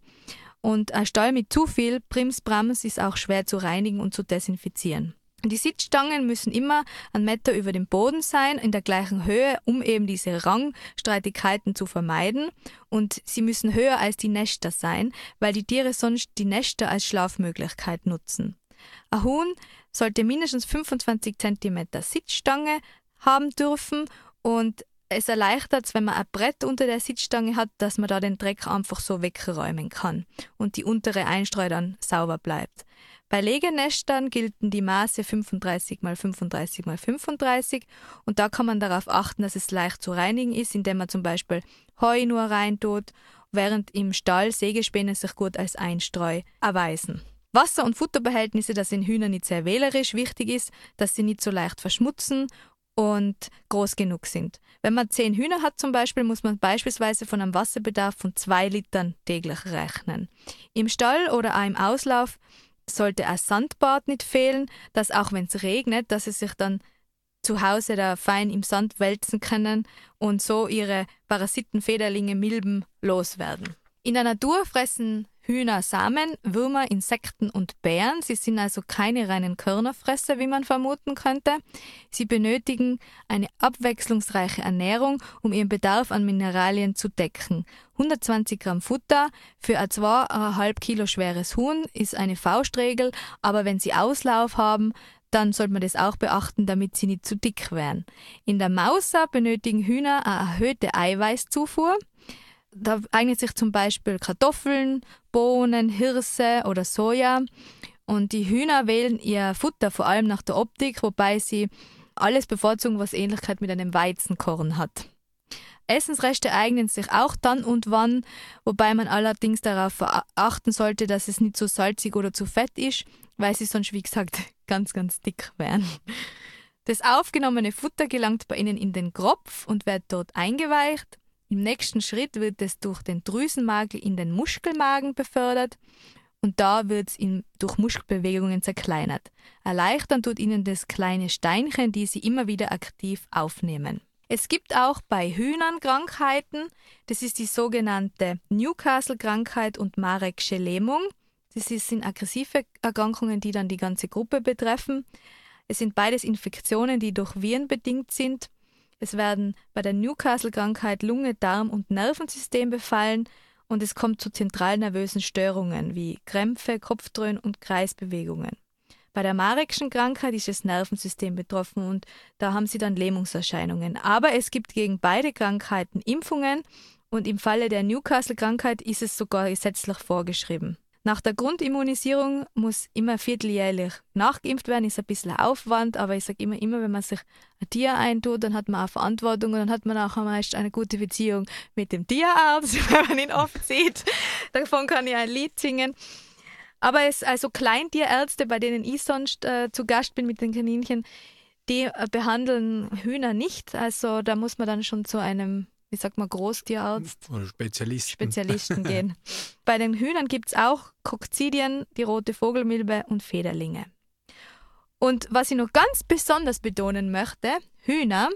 Und ein Stall mit zu viel Primsbrams ist auch schwer zu reinigen und zu desinfizieren. Die Sitzstangen müssen immer einen Meter über dem Boden sein, in der gleichen Höhe, um eben diese Rangstreitigkeiten zu vermeiden. Und sie müssen höher als die Nester sein, weil die Tiere sonst die Nester als Schlafmöglichkeit nutzen. Ein Huhn sollte mindestens 25 cm Sitzstange haben dürfen und es erleichtert wenn man ein Brett unter der Sitzstange hat, dass man da den Dreck einfach so wegräumen kann und die untere Einstreu dann sauber bleibt. Bei Legenestern gelten die Maße 35 x 35 x 35 und da kann man darauf achten, dass es leicht zu reinigen ist, indem man zum Beispiel Heu nur reintut, während im Stall Sägespäne sich gut als Einstreu erweisen. Wasser- und Futterbehältnisse, das in Hühnern nicht sehr wählerisch wichtig ist, dass sie nicht so leicht verschmutzen und groß genug sind. Wenn man zehn Hühner hat zum Beispiel, muss man beispielsweise von einem Wasserbedarf von zwei Litern täglich rechnen. Im Stall oder einem Auslauf sollte ein Sandbad nicht fehlen, dass auch wenn es regnet, dass sie sich dann zu Hause da fein im Sand wälzen können und so ihre Parasitenfederlinge Milben loswerden. In der Natur fressen Hühner Samen, Würmer, Insekten und Bären. Sie sind also keine reinen Körnerfresser, wie man vermuten könnte. Sie benötigen eine abwechslungsreiche Ernährung, um ihren Bedarf an Mineralien zu decken. 120 Gramm Futter für ein 2,5 Kilo schweres Huhn ist eine Faustregel, aber wenn sie Auslauf haben, dann sollte man das auch beachten, damit sie nicht zu dick werden. In der Mauser benötigen Hühner eine erhöhte Eiweißzufuhr. Da eignet sich zum Beispiel Kartoffeln, Bohnen, Hirse oder Soja. Und die Hühner wählen ihr Futter vor allem nach der Optik, wobei sie alles bevorzugen, was Ähnlichkeit mit einem Weizenkorn hat. Essensreste eignen sich auch dann und wann, wobei man allerdings darauf achten sollte, dass es nicht zu salzig oder zu fett ist, weil sie sonst, wie gesagt, ganz, ganz dick wären. Das aufgenommene Futter gelangt bei ihnen in den Kropf und wird dort eingeweicht. Im nächsten Schritt wird es durch den Drüsenmagen in den Muskelmagen befördert und da wird es durch Muskelbewegungen zerkleinert. Erleichtern tut ihnen das kleine Steinchen, die sie immer wieder aktiv aufnehmen. Es gibt auch bei Hühnern Krankheiten. Das ist die sogenannte Newcastle-Krankheit und Marek'sche Lähmung. Das sind aggressive Erkrankungen, die dann die ganze Gruppe betreffen. Es sind beides Infektionen, die durch Viren bedingt sind. Es werden bei der Newcastle-Krankheit Lunge, Darm und Nervensystem befallen und es kommt zu zentralnervösen Störungen wie Krämpfe, Kopfdröhnen und Kreisbewegungen. Bei der Marek'schen Krankheit ist das Nervensystem betroffen und da haben sie dann Lähmungserscheinungen. Aber es gibt gegen beide Krankheiten Impfungen und im Falle der Newcastle-Krankheit ist es sogar gesetzlich vorgeschrieben. Nach der Grundimmunisierung muss immer vierteljährlich nachgeimpft werden, ist ein bisschen Aufwand, aber ich sage immer, immer, wenn man sich ein Tier eintut, dann hat man auch Verantwortung und dann hat man auch meist eine gute Beziehung mit dem Tierarzt, wenn man ihn oft sieht. Davon kann ich ein Lied singen. Aber es also Kleintierärzte, bei denen ich sonst äh, zu Gast bin mit den Kaninchen, die äh, behandeln Hühner nicht. Also da muss man dann schon zu einem wie sagt man, Großtierarzt, Spezialisten, Spezialisten gehen. Bei den Hühnern gibt es auch Kokzidien, die rote Vogelmilbe und Federlinge. Und was ich noch ganz besonders betonen möchte, Hühner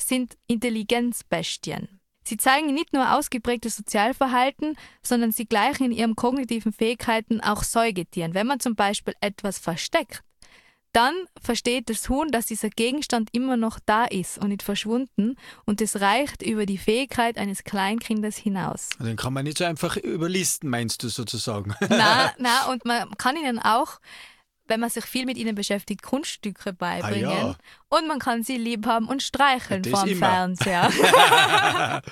sind Intelligenzbestien. Sie zeigen nicht nur ausgeprägtes Sozialverhalten, sondern sie gleichen in ihren kognitiven Fähigkeiten auch Säugetieren. Wenn man zum Beispiel etwas versteckt, dann versteht das Huhn, dass dieser Gegenstand immer noch da ist und nicht verschwunden und es reicht über die Fähigkeit eines Kleinkindes hinaus. Also den kann man nicht so einfach überlisten, meinst du sozusagen? Na, na und man kann ihnen auch wenn man sich viel mit ihnen beschäftigt, Kunststücke beibringen. Ah, ja. Und man kann sie lieb haben und streicheln ja, vorm Fernseher.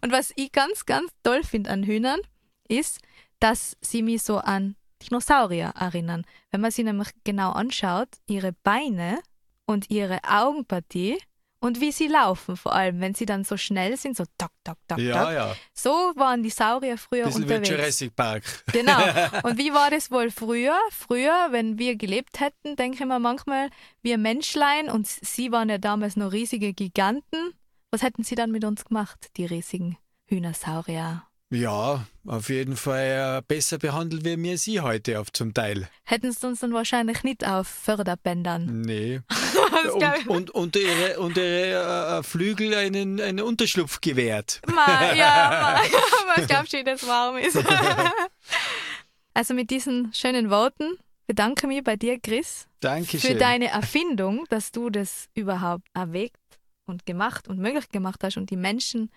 und was ich ganz, ganz toll finde an Hühnern, ist, dass sie mich so an Dinosaurier erinnern. Wenn man sie nämlich genau anschaut, ihre Beine und ihre Augenpartie und wie sie laufen, vor allem, wenn sie dann so schnell sind, so tak, tak, tak, ja, tak. Ja. So waren die Saurier früher Bisschen unterwegs. Wie Jurassic Park. Genau. Und wie war das wohl früher? Früher, wenn wir gelebt hätten, denke ich mir manchmal, wir Menschlein und sie waren ja damals noch riesige Giganten. Was hätten sie dann mit uns gemacht, die riesigen Hühnersaurier? Ja, auf jeden Fall äh, besser behandelt wie mir sie heute auf zum Teil. Hätten sie uns dann wahrscheinlich nicht auf Förderbändern. Nee. und, und, und ihre, und ihre äh, Flügel einen, einen Unterschlupf gewährt. Ma, ja, ma, ich glaube schon, dass es warm ist. also mit diesen schönen Worten bedanke mich bei dir, Chris. Dankeschön. Für deine Erfindung, dass du das überhaupt erwägt und gemacht und möglich gemacht hast und die Menschen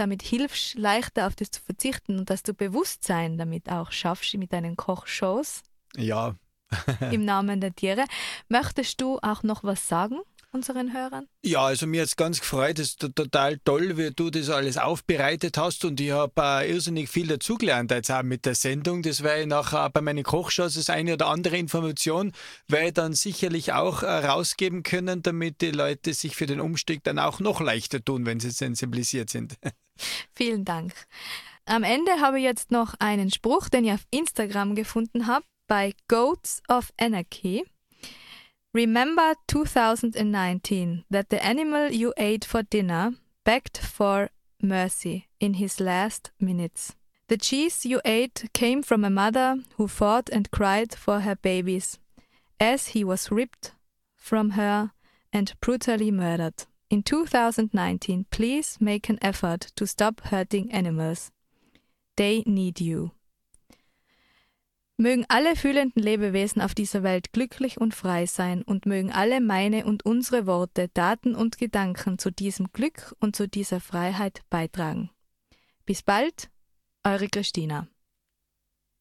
damit hilfst, leichter auf das zu verzichten und dass du Bewusstsein damit auch schaffst mit deinen Kochshows. Ja. Im Namen der Tiere. Möchtest du auch noch was sagen? Unseren Hörern? Ja, also mir hat es ganz gefreut. Es ist total toll, wie du das alles aufbereitet hast und ich habe äh, irrsinnig viel dazugelernt jetzt auch mit der Sendung. Das werde ich nachher bei meinen Kochshows das eine oder andere Information werde ich dann sicherlich auch äh, rausgeben können, damit die Leute sich für den Umstieg dann auch noch leichter tun, wenn sie sensibilisiert sind. Vielen Dank. Am Ende habe ich jetzt noch einen Spruch, den ich auf Instagram gefunden habe, bei Goats of Anarchy. Remember 2019 that the animal you ate for dinner begged for mercy in his last minutes. The cheese you ate came from a mother who fought and cried for her babies as he was ripped from her and brutally murdered. In 2019, please make an effort to stop hurting animals. They need you. Mögen alle fühlenden Lebewesen auf dieser Welt glücklich und frei sein und mögen alle meine und unsere Worte, Daten und Gedanken zu diesem Glück und zu dieser Freiheit beitragen. Bis bald, eure Christina.